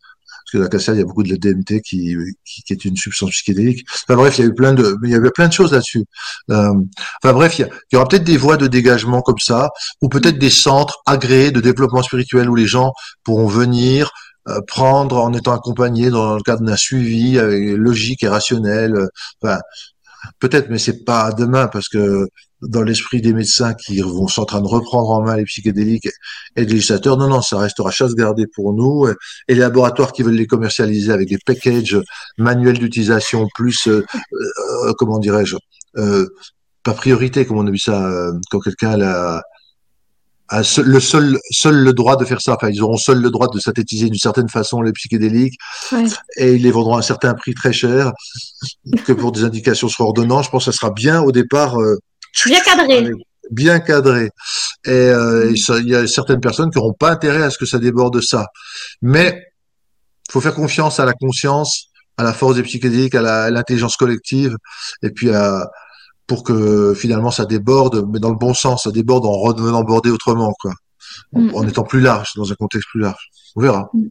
parce que l'acacia, il y a beaucoup de DMT qui, qui, qui, est une substance psychédélique. Enfin bref, il y a eu plein de, il y avait plein de choses là-dessus. Euh, enfin bref, il y, il y aura peut-être des voies de dégagement comme ça, ou peut-être des centres agréés de développement spirituel où les gens pourront venir, euh, prendre en étant accompagnés dans le cadre d'un suivi avec, logique et rationnel. Euh, enfin, peut-être, mais c'est pas demain parce que dans l'esprit des médecins qui vont sont en train de reprendre en main les psychédéliques et des législateurs. Non, non, ça restera chasse gardée pour nous. Et les laboratoires qui veulent les commercialiser avec des packages manuels d'utilisation plus, euh, euh, comment dirais-je, euh, pas priorité, comme on a vu ça, euh, quand quelqu'un a, a le seul, seul le droit de faire ça. Enfin, ils auront seul le droit de synthétiser d'une certaine façon les psychédéliques et ils les vendront à un certain prix très cher que pour des indications sur ordonnance. Je pense que ça sera bien au départ Bien cadré. Bien cadré. Et euh, il y a certaines personnes qui n'auront pas intérêt à ce que ça déborde ça. Mais il faut faire confiance à la conscience, à la force des psychédéliques, à l'intelligence collective, et puis à, pour que finalement ça déborde, mais dans le bon sens, ça déborde en redevenant bordé autrement, quoi. En, mm. en étant plus large, dans un contexte plus large. On verra. Mm.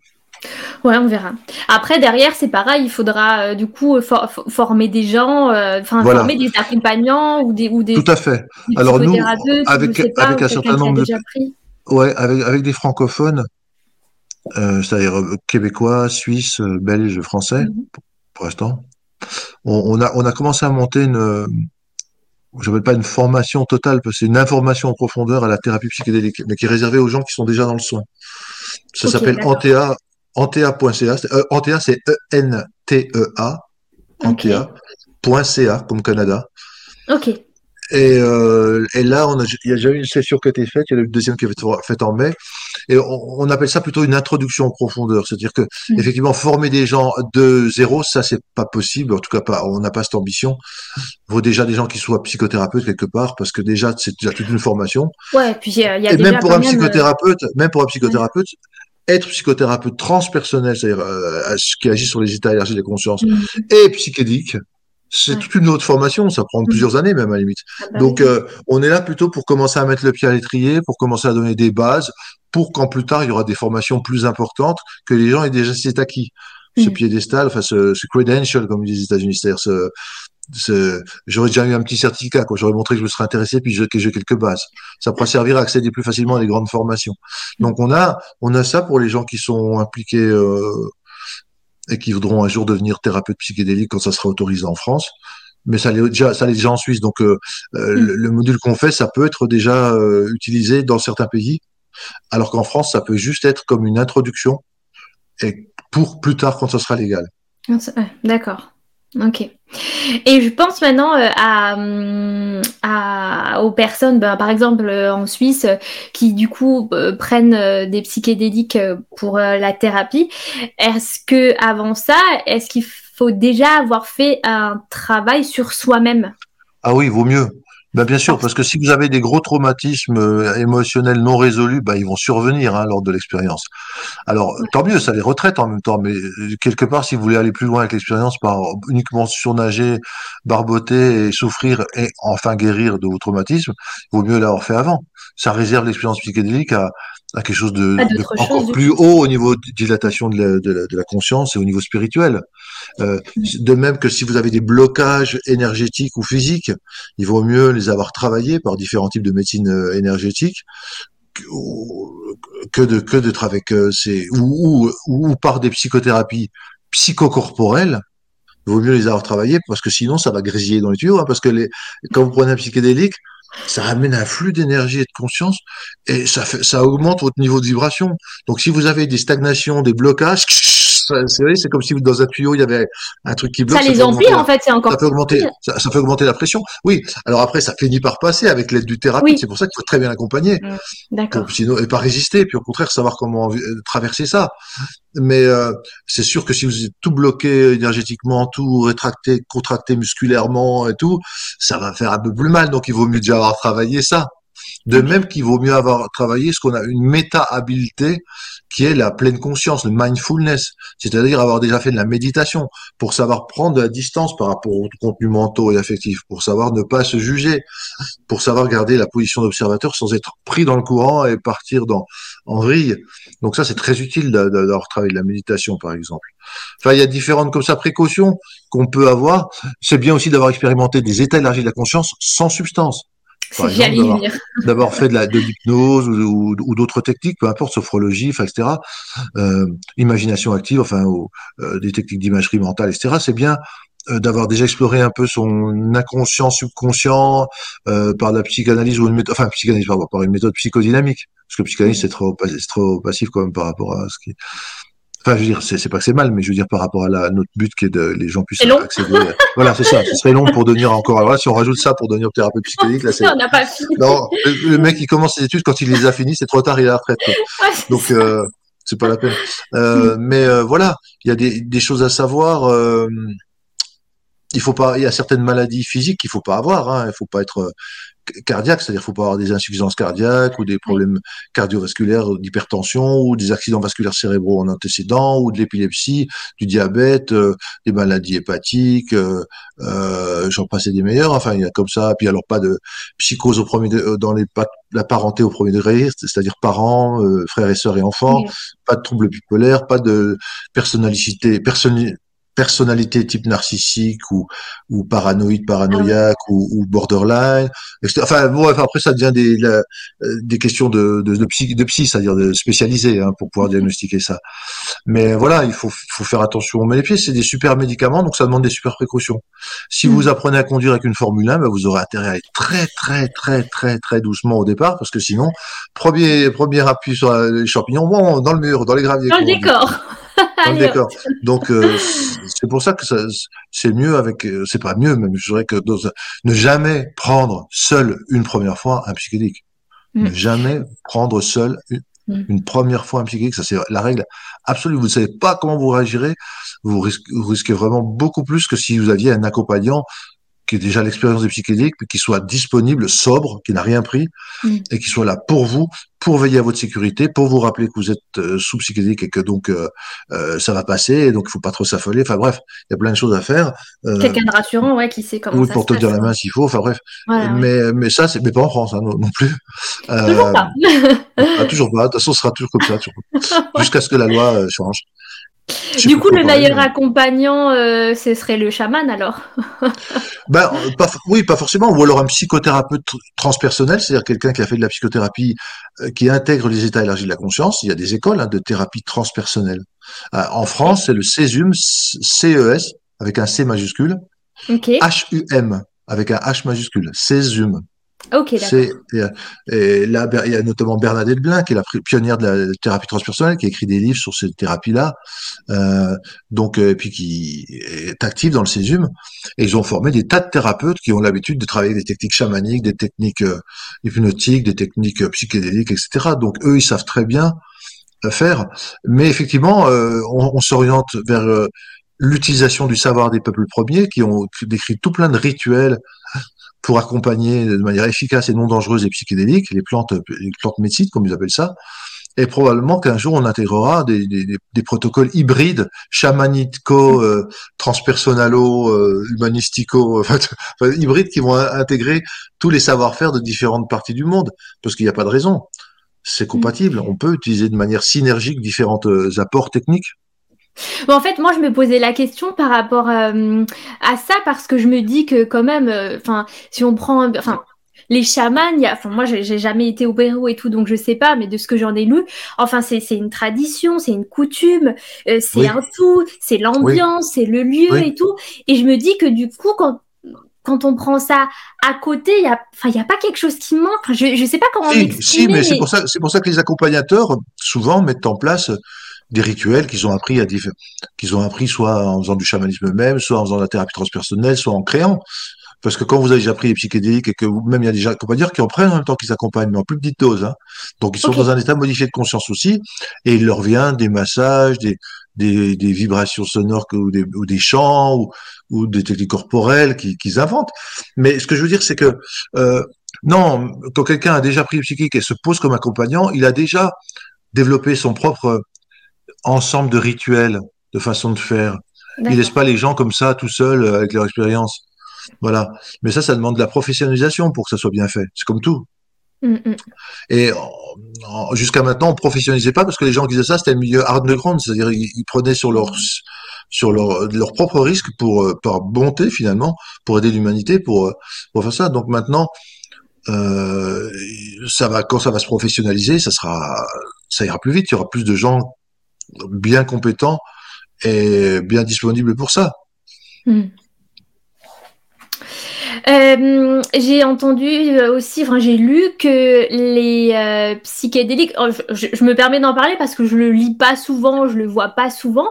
Ouais, on verra. Après, derrière, c'est pareil, il faudra euh, du coup former des gens, euh, enfin former des accompagnants ou des ou des. Tout à fait. Alors nous, avec avec un certain nombre de, ouais, avec avec des francophones, euh, c'est-à-dire québécois, suisses, belges, français, mhm. pour, l'instant, on, on, a on a commencé à monter une je ne pas une formation totale, parce que c'est une information en profondeur à la thérapie psychédélique, mais qui est réservée aux gens qui sont déjà dans le soin. Ça s'appelle Antea, Antea.ca. Euh, Antea, c'est E-N-T-E-A. Antea.ca, comme Canada. Ok. Et, euh, et là, on a, il y a déjà eu une session qui a été faite, il y a eu une deuxième qui a été faite en mai, et on, on, appelle ça plutôt une introduction en profondeur. C'est-à-dire que, mm. effectivement, former des gens de zéro, ça, c'est pas possible. En tout cas, pas, on n'a pas cette ambition. Il faut déjà des gens qui soient psychothérapeutes quelque part, parce que déjà, c'est déjà toute une formation. Ouais, puis il y a, y a et même pour un psychothérapeute, même pour un psychothérapeute, être psychothérapeute transpersonnel, c'est-à-dire euh, qui agit sur les états énergies des consciences, mm. et psychédique, c'est toute une autre formation, ça prend mm. plusieurs années même à la limite. Ah bah Donc euh, on est là plutôt pour commencer à mettre le pied à l'étrier, pour commencer à donner des bases, pour qu'en plus tard il y aura des formations plus importantes, que les gens aient déjà cet acquis, ce mm. piédestal, enfin ce, ce credential comme disent les États-Unis, c'est-à-dire ce, j'aurais déjà eu un petit certificat, quoi. J'aurais montré que je me serais intéressé, puis que j'ai quelques bases. Ça pourrait servir à accéder plus facilement à des grandes formations. Donc on a, on a ça pour les gens qui sont impliqués euh, et qui voudront un jour devenir thérapeutes psychédéliques quand ça sera autorisé en France. Mais ça l'est déjà, ça l'est déjà en Suisse. Donc euh, euh, mm. le, module qu'on fait, ça peut être déjà euh, utilisé dans certains pays, alors qu'en France, ça peut juste être comme une introduction et pour plus tard quand ça sera légal. D'accord. Ok. Et je pense maintenant euh, à, aux personnes, ben, par exemple euh, en Suisse, qui du coup euh, prennent des psychédéliques pour la thérapie. Est-ce que avant ça, est-ce qu'il faut déjà avoir fait un travail sur soi-même? Ah oui, vaut mieux. Bah bien sûr, parce que si vous avez des gros traumatismes euh, émotionnels non résolus, bah, ils vont survenir hein, lors de l'expérience. Alors, tant mieux, ça les retraite en même temps, mais euh, quelque part, si vous voulez aller plus loin avec l'expérience par uniquement surnager, barboter et souffrir et enfin guérir de vos traumatismes, il vaut mieux l'avoir fait avant. Ça réserve l'expérience psychédélique à, à quelque chose de, encore plus haut au niveau de dilatation de la, de, la, conscience et au niveau spirituel. Euh, de même que si vous avez des blocages énergétiques ou physiques, il vaut mieux les avoir travaillés par différents types de médecine euh, énergétique que de que d'être avec euh, ces ou, ou, ou par des psychothérapies psychocorporelles il vaut mieux les avoir travaillés parce que sinon ça va grésiller dans les tuyaux hein, parce que les quand vous prenez un psychédélique ça amène un flux d'énergie et de conscience et ça fait, ça augmente votre niveau de vibration. Donc si vous avez des stagnations, des blocages, c'est comme si dans un tuyau il y avait un truc qui bloque. Ça, les empire en fait, c'est encore. Ça peut augmenter, ça, ça, peut augmenter la pression. Oui. Alors après, ça finit par passer avec l'aide du thérapeute. C'est pour ça qu'il faut très bien l'accompagner. Mmh. D'accord. Sinon, et pas résister. Puis au contraire, savoir comment euh, traverser ça. Mais euh, c'est sûr que si vous êtes tout bloqué énergétiquement, tout rétracté, contracté musculairement et tout, ça va faire un peu plus mal. Donc il vaut mieux déjà avoir travaillé ça. De même qu'il vaut mieux avoir travaillé ce qu'on a une méta-habileté qui est la pleine conscience, le mindfulness, c'est-à-dire avoir déjà fait de la méditation pour savoir prendre de la distance par rapport aux contenus mentaux et affectifs, pour savoir ne pas se juger, pour savoir garder la position d'observateur sans être pris dans le courant et partir dans en vrille. Donc ça, c'est très utile d'avoir travaillé de la méditation, par exemple. Enfin, il y a différentes comme ça précautions qu'on peut avoir. C'est bien aussi d'avoir expérimenté des états élargis de la conscience sans substance. D'avoir fait de la de l'hypnose ou, ou, d'autres techniques, peu importe, sophrologie, etc. Euh, imagination active, enfin, euh, des techniques d'imagerie mentale, etc. C'est bien euh, d'avoir déjà exploré un peu son inconscient, subconscient euh, par la psychanalyse ou une méthode, enfin psychanalyse pardon, par une méthode psychodynamique, parce que psychanalyse c'est trop, trop passif quand même par rapport à ce qui, Enfin, je veux dire, c'est pas que c'est mal, mais je veux dire par rapport à, la, notre but qui est de les gens puissent accéder. voilà, c'est ça. Ce serait long pour devenir encore. Alors là, si on rajoute ça pour devenir thérapeute psychédélique, là, c'est. on n'a pas fini. Non, le, mec il commence ses études quand il les a finies, c'est trop tard, il est à la retraite. Donc euh, c'est pas la peine. Euh, mais euh, voilà, il y a des, des, choses à savoir. Il faut pas, il y a certaines maladies physiques qu'il faut pas avoir. Hein, il faut pas être cardiaque, c'est-à-dire qu'il faut pas avoir des insuffisances cardiaques ou des problèmes cardiovasculaires d'hypertension ou des accidents vasculaires cérébraux en antécédent ou de l'épilepsie, du diabète, euh, des maladies hépatiques, euh, euh, j'en passais des meilleurs. Enfin, il y a comme ça. Puis alors pas de psychose au premier dans les la parenté au premier degré, c'est-à-dire parents, frères et sœurs et enfants, pas de troubles bipolaires, pas de personnalité, personne, personnalité type narcissique ou, ou paranoïde, paranoïaque ah ou, ou, borderline. Enfin, bon, après, ça devient des, euh, des questions de, de, de psy, de psy c'est-à-dire de spécialisé hein, pour pouvoir diagnostiquer ça. Mais voilà, il faut, faut faire attention. Mais les pieds, c'est des super médicaments, donc ça demande des super précautions. Si vous mm. apprenez à conduire avec une Formule 1, ben vous aurez intérêt à aller très, très, très, très, très doucement au départ, parce que sinon, premier, premier appui sur les champignons, bon, dans le mur, dans les graviers. Dans le décor. D'accord. Donc euh, c'est pour ça que c'est mieux avec, euh, c'est pas mieux, même je dirais que ne jamais prendre seul une première fois un psychédélique. Mm. Ne jamais prendre seul mm. une, première fois un psychédélique, ça c'est la règle absolue. Vous ne savez pas comment vous réagirez, vous risquez, vous risquez vraiment beaucoup plus que si vous aviez un accompagnant qui est déjà l'expérience des psychédéliques, mais qui soit disponible, sobre, qui n'a rien pris, mm. et qui soit là pour vous, pour veiller à votre sécurité, pour vous rappeler que vous êtes euh, sous psychédélique et que donc euh, euh, ça va passer, et donc il faut pas trop s'affoler. Enfin bref, il y a plein de choses à faire. Quelqu'un de rassurant, ouais, qui sait comment oui, pour te dire la main s'il faut. Enfin bref, mais mais ça c'est mais pas en France hein, non, plus. toujours pas. ah, toujours pas. De toute façon, ce sera toujours comme ça, jusqu'à ce que la loi change. Du coup, le meilleur accompagnant, euh, ce serait le chaman alors ben, pas, Oui, pas forcément. Ou alors un psychothérapeute transpersonnel, c'est-à-dire quelqu'un qui a fait de la psychothérapie, euh, qui intègre les états élargis de la conscience. Il y a des écoles hein, de thérapie transpersonnelle. Euh, en France, c'est le CESUM, CES, avec un C majuscule, H-U-M, avec un H majuscule, CESUM. Ok, d'accord. Et, là, il y a notamment Bernadette Blin, qui est la pionnière de la thérapie transpersonnelle, qui a écrit des livres sur cette thérapie-là, euh, donc et puis qui est active dans le Césum. Et ils ont formé des tas de thérapeutes qui ont l'habitude de travailler des techniques chamaniques, des techniques euh, hypnotiques, des techniques euh, psychédéliques, etc. Donc eux, ils savent très bien faire. Mais effectivement, on s'oriente vers l'utilisation du savoir des peuples premiers qui ont décrit tout plein de rituels pour accompagner de manière efficace et non dangereuse les psychédéliques, les plantes, les plantes médecines, comme ils appellent ça. Et probablement qu'un jour, on intégrera des, des, des protocoles hybrides, chamanico, euh, transpersonalo, euh, humanistico, enfin, hybrides qui vont intégrer tous les savoir-faire de différentes parties du monde, parce qu'il n'y a pas de raison. C'est compatible. On peut utiliser de manière synergique différents euh, apports techniques en fait, moi, je me posais la question par rapport euh, à ça parce que je me dis que quand même, euh, enfin, si on prend, enfin, les chamans, enfin, moi, j'ai jamais été au Pérou et tout, donc je sais pas, mais de ce que j'en ai lu, enfin, c'est une tradition, c'est une coutume, euh, c'est un tout, c'est l'ambiance, c'est le lieu et tout. Et je me dis que du coup, quand quand on prend ça à côté, il y a, y a pas quelque chose qui manque. je, je sais pas comment si, si, mais, c'est pour ça, c'est pour ça que les accompagnateurs souvent mettent en place des rituels qu'ils ont appris à qu'ils ont appris soit en faisant du chamanisme même, soit en faisant de la thérapie transpersonnelle, soit en créant. Parce que quand vous avez déjà pris les psychédéliques et que vous-même, il y a déjà dire qui en prennent en même temps qu'ils accompagnent, mais en plus petite dose. Hein. Donc, ils sont dans un état modifié de conscience aussi, et il leur vient des massages, des, des, des vibrations sonores ou des, ou des chants ou, ou des techniques corporelles qu'ils inventent. Mais ce que je veux dire, c'est que euh, non, quand quelqu'un a déjà pris le psychique et se pose comme accompagnant, il a déjà développé son propre ensemble de rituels, de façons de faire. Il laisse pas les gens comme ça, tout seuls, euh, avec leur expérience. Voilà. Mais ça, ça demande de la professionnalisation pour que ça soit bien fait. C'est comme tout. Mm, mm. Et jusqu'à maintenant, on professionnalisait pas parce que les gens qui faisaient ça, c'était le milieu underground, c'est-à-dire ils, prenaient sur leur sur leur, leur propre risque pour euh, par bonté finalement pour aider l'humanité pour euh, pour faire ça. Donc maintenant, euh, ça va quand ça va se professionnaliser, ça sera ça ira plus vite. Il y aura plus de gens bien compétent et bien disponible pour ça. Hmm. Euh, j'ai entendu euh, aussi, enfin j'ai lu que les euh, psychédéliques, oh, je, me permets d'en parler parce que je le lis pas souvent, je le vois pas souvent,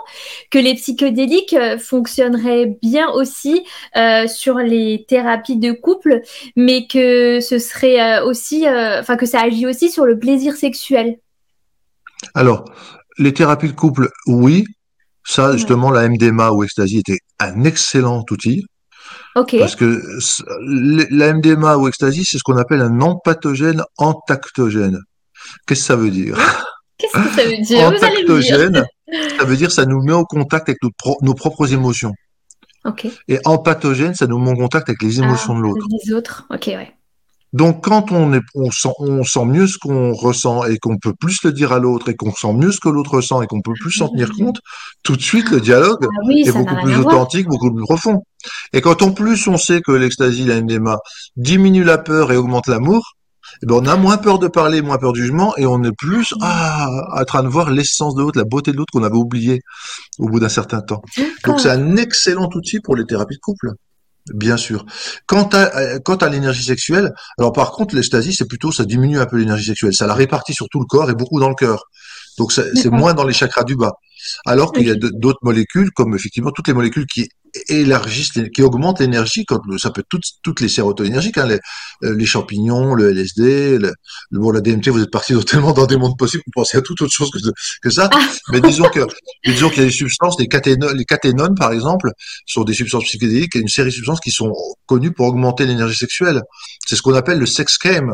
que les psychédéliques fonctionneraient bien aussi sur les thérapies de couple, mais que ce serait aussi, enfin que ça agit aussi sur le plaisir sexuel. Alors, les thérapies de couple, oui. Ça, justement, la MDMA ou ecstasy était un excellent outil. Ok. Parce que la MDMA ou ecstasy, c'est ce qu'on appelle un non-pathogène antactogène. Qu'est-ce que ça veut dire? Qu'est-ce que ça veut dire? Antactogène, ça veut dire ça nous met en contact avec nos, propres émotions. Ok. Et empathogène, ça nous met en contact avec les émotions ah, de l'autre. Les autres, ok, ouais. Donc quand on, est, on, sent, on sent mieux ce qu'on ressent et qu'on peut plus le dire à l'autre et qu'on sent mieux ce que l'autre ressent et qu'on peut plus s'en tenir compte, tout de suite le dialogue ah est beaucoup plus authentique, beaucoup plus profond. Et quand en plus on sait que l'extasie, la diminue la peur et augmente l'amour, eh ben on a moins peur de parler, moins peur du jugement et on est plus ah, à train de voir l'essence de l'autre, la beauté de l'autre qu'on avait oublié au bout d'un certain temps. Donc c'est un excellent outil pour les thérapies de couple. Bien sûr. Quant à, euh, quant à l'énergie sexuelle, alors par contre, l'estasie, c'est plutôt, ça diminue un peu l'énergie sexuelle. Ça la répartit sur tout le corps et beaucoup dans le cœur. Donc c'est moins dans les chakras du bas. Alors qu'il y a d'autres molécules, comme effectivement toutes les molécules qui élargissent, qui augmentent l'énergie, comme ça peut être toutes, toutes les sérotoninergiques, hein, les, euh, les, champignons, le LSD, le, bon, la DMT, vous êtes partis tellement dans des mondes possibles, vous pensez à toute autre chose que, que ça. Ah. Mais disons que, disons qu'il y a des substances, les caténones, les caténones, par exemple, sont des substances psychédéliques, et une série de substances qui sont connues pour augmenter l'énergie sexuelle. C'est ce qu'on appelle le sex chem.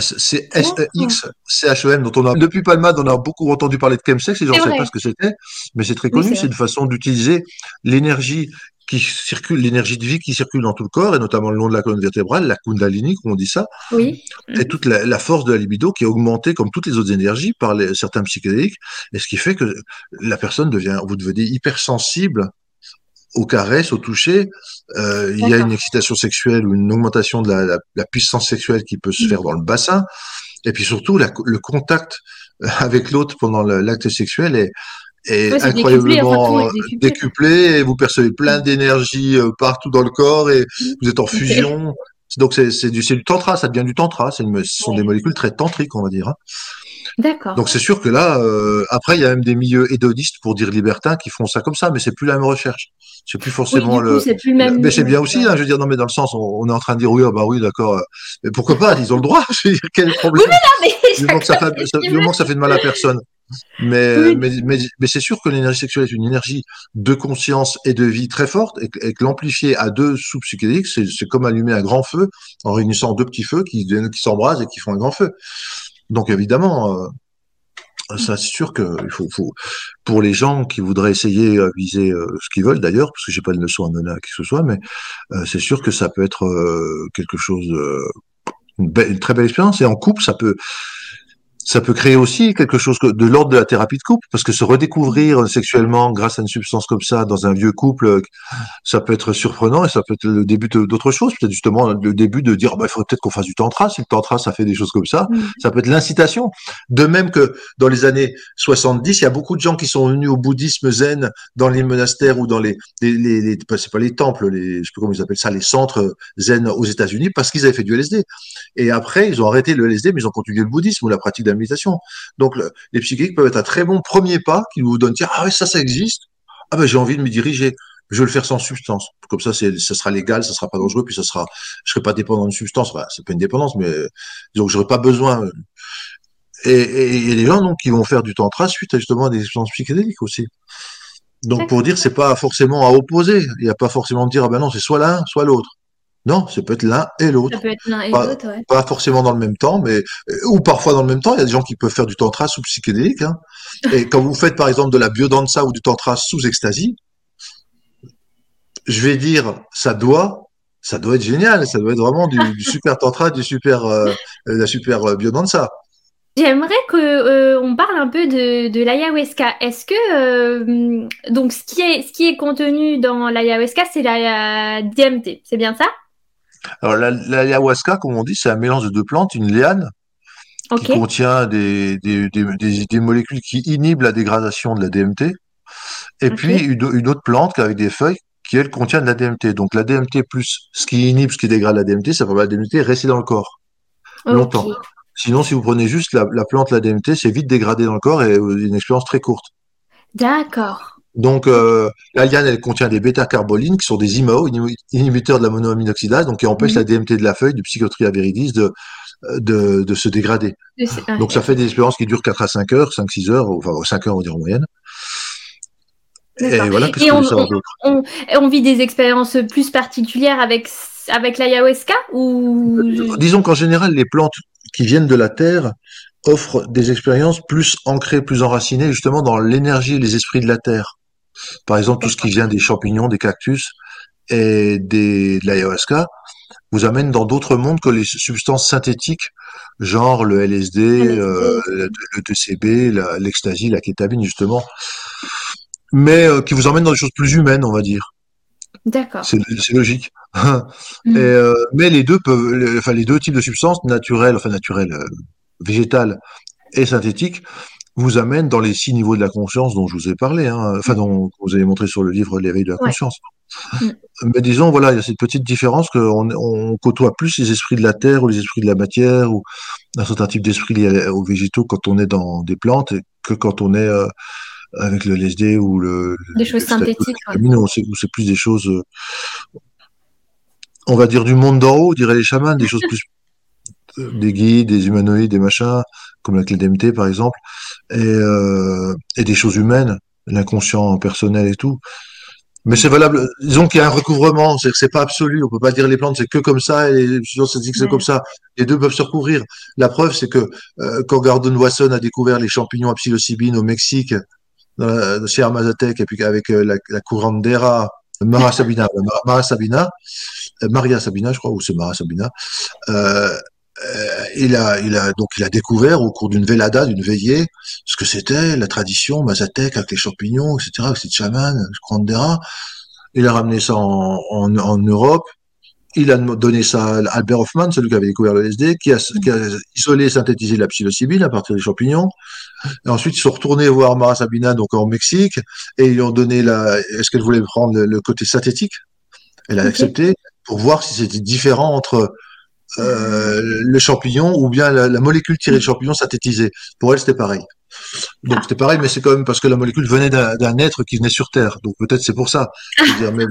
C'est C-H-E-M, dont on a, depuis Palmade, on a beaucoup entendu parler de chemsex, les gens ne savaient pas ce que c'était, mais c'est très connu, c'est une façon d'utiliser l'énergie qui circule, l'énergie de vie qui circule dans tout le corps, et notamment le long de la colonne vertébrale, la Kundalini, comme on dit ça. Oui. Et toute la, force de la libido qui est augmentée comme toutes les autres énergies par les, certains psychédéliques, et ce qui fait que la personne devient, vous devenez hypersensible aux caresses, au toucher. Euh, il y a une excitation sexuelle ou une augmentation de la, la, puissance sexuelle qui peut se mm. faire dans le bassin. Et puis surtout, le contact avec l'autre pendant l'acte sexuel est, est incroyablement décuplé, et vous percevez plein d'énergie euh, partout dans le corps et mm. vous êtes en fusion. Donc c'est du, du tantra, ça devient du tantra. ce sont des molécules très tantriques, on va dire. D'accord. Donc c'est sûr que là, euh, après, il y a même des milieux hédonistes, pour dire libertins, qui font ça comme ça, mais c'est plus la même recherche. C'est plus forcément le. Plus même... Mais c'est bien aussi, hein, je veux dire, non, mais dans le sens, on, est en train de dire oui, ah bah oui, d'accord. Euh, mais pourquoi pas Ils ont le droit. Je veux dire, quel problème? Oui, mais non, mais que ça fait, que ça fait de mal à personne. Mais, mais, mais, mais c'est sûr que l'énergie sexuelle est une énergie de conscience et de vie très forte et, que l'amplifier à deux sous psychédéliques, c'est comme allumer un grand feu en réunissant deux petits feux qui, qui s'embrasent et qui font un grand feu. Donc évidemment, euh, ça c'est sûr qu'il faut, faut, pour les gens qui voudraient essayer à viser euh, ce qu'ils veulent d'ailleurs, parce que j'ai pas de leçon à donner à qui que ce soit, mais euh, c'est sûr que ça peut être quelque chose, une, une, très belle expérience. Et en couple, ça peut, ça peut créer aussi quelque chose de l'ordre de la thérapie de couple, parce que se redécouvrir sexuellement grâce à une substance comme ça dans un vieux couple, ça peut être surprenant et ça peut être le début d'autre chose, peut-être justement le début de dire, bah, il faudrait peut-être qu'on fasse du tantra, si le tantra ça fait des choses comme ça, mm. ça peut être l'incitation. De même que dans les années 70, il y a beaucoup de gens qui sont venus au bouddhisme zen dans les monastères ou dans les, les, les, c'est pas les temples, les, je sais pas comment ils appellent ça, les centres zen aux États-Unis, parce qu'ils avaient fait du LSD. Et après, ils ont arrêté le LSD, mais ils ont continué le bouddhisme ou la pratique d'un Donc les psychiques peuvent être un très bon premier pas qui vous donne dire ah ouais ça ça existe. Ah ben j'ai envie de me diriger. Je vais le faire sans substance. Comme ça, c'est, ça sera légal, ça sera pas dangereux, puis ça sera, je serai pas dépendant d'une substance. Enfin, c'est pas une dépendance, mais donc j'aurai pas besoin. Et il y a des gens donc qui vont faire du tantra suite à justement des expériences psychédéliques aussi. Donc pour dire, c'est pas forcément à opposer. Il n'y a pas forcément de dire ah ben non, c'est soit l'un, soit l'autre. Non, ça peut être l'un et l'autre. Ça peut être l'un et l'autre, ouais. Pas forcément dans le même temps, mais euh, ou parfois dans le même temps. Il y a des gens qui peuvent faire du tantra sous psychédélique. Hein. Et quand vous faites par exemple de la biodanza ou du tantra sous ecstasy, je vais dire, ça doit, ça doit être génial. Ça doit être vraiment du, super tantra, du super, euh, la super euh, biodanza. J'aimerais que on parle un peu de, de l'ayahuasca. Est-ce que donc ce qui est ce qui est contenu dans l'ayahuasca, c'est la DMT, c'est bien ça? Alors, l'ayahuasca, comme on dit, c'est un mélange de deux plantes, une liane qui contient des, des, des, des, molécules qui inhibent la dégradation de la DMT, et puis une, autre plante avec des feuilles qui, elle, contient de la DMT. Donc, la DMT plus ce qui inhibe, ce qui dégrade la DMT, ça permet à la DMT rester dans le corps longtemps. Sinon, si vous prenez juste la, la plante, la DMT, c'est vite dégradé dans le corps et une expérience très courte. D'accord. Donc, euh, la liane, elle contient des bêta-carbolines qui sont des IMO, inhibiteurs de la monoamine oxydase, donc qui empêchent la DMT de la feuille, du psychotria viridis, de, de, de se dégrader. Donc, ça fait des expériences qui durent 4 à 5 heures, 5-6 heures, enfin 5 heures, on dire en moyenne. Et voilà, d'autre on, on, vit des expériences plus particulières avec, avec l'ayahuasca ou... Disons qu'en général, les plantes qui viennent de la terre offrent des expériences plus ancrées, plus enracinées, justement dans l'énergie et les esprits de la terre. Par exemple, tout ce qui vient des champignons, des cactus et des, de l'ayahuasca vous amène dans d'autres mondes que les substances synthétiques, genre le LSD, euh, le, TCB, l'ecstasy, la, kétamine justement, mais euh, qui vous emmènent dans des choses plus humaines, on va dire. D'accord. C'est logique. Mm. Euh, mais les deux peuvent, enfin les deux types de substances naturelles, enfin naturelles, végétales et synthétiques, vous amène dans les six niveaux de la conscience dont je vous ai parlé, hein, enfin mm. dont vous avez montré sur le livre L'éveil de la conscience. Mm. Mais disons, voilà, il y a cette petite différence qu'on on côtoie plus les esprits de la terre ou les esprits de la matière ou un certain type d'esprit lié aux végétaux quand on est dans des plantes que quand on est euh, avec le LSD ou le. Des choses synthétiques. C'est plus des choses, euh, on va dire du monde d'en haut, diraient les chamans, des choses plus des guides, des humanoïdes, des machins, comme la clé DMT par exemple, et, euh, et des choses humaines, l'inconscient personnel et tout. Mais c'est valable. Disons qu'il y a un recouvrement, c'est que c'est pas absolu. On peut pas dire les plantes c'est que comme ça et les choses dit que c'est comme ça. Les deux peuvent se recouvrir. La preuve, c'est que euh, quand Gordon Wasson a découvert les champignons à psilocybine au Mexique, chez Armazatec, et puis avec euh, la, la d'ERA Mara Sabina, Mara Sabina, Maria Sabina, je crois, ou c'est Mara Sabina. Euh, euh, il a, il a donc il a découvert au cours d'une velada, d'une veillée, ce que c'était la tradition mazatèque avec les champignons, etc., avec ces chamans, Krandera. Il a ramené ça en, en, en, Europe. Il a donné ça à Albert Hoffman, celui qui avait découvert le LSD, qui a, qui a isolé, synthétisé la psilocybine à partir des champignons. Et ensuite, ils sont retournés voir Mara Sabina, donc en Mexique, et ils lui ont donné la, est-ce qu'elle voulait prendre le, côté synthétique? Elle a accepté pour voir si c'était différent entre euh, le champignon ou bien la, molécule tirée du champignon synthétisée. Pour elle, c'était pareil. Donc c'était pareil, mais c'est quand même parce que la molécule venait d'un être qui venait sur Terre. Donc peut-être c'est pour ça. Dire, mais,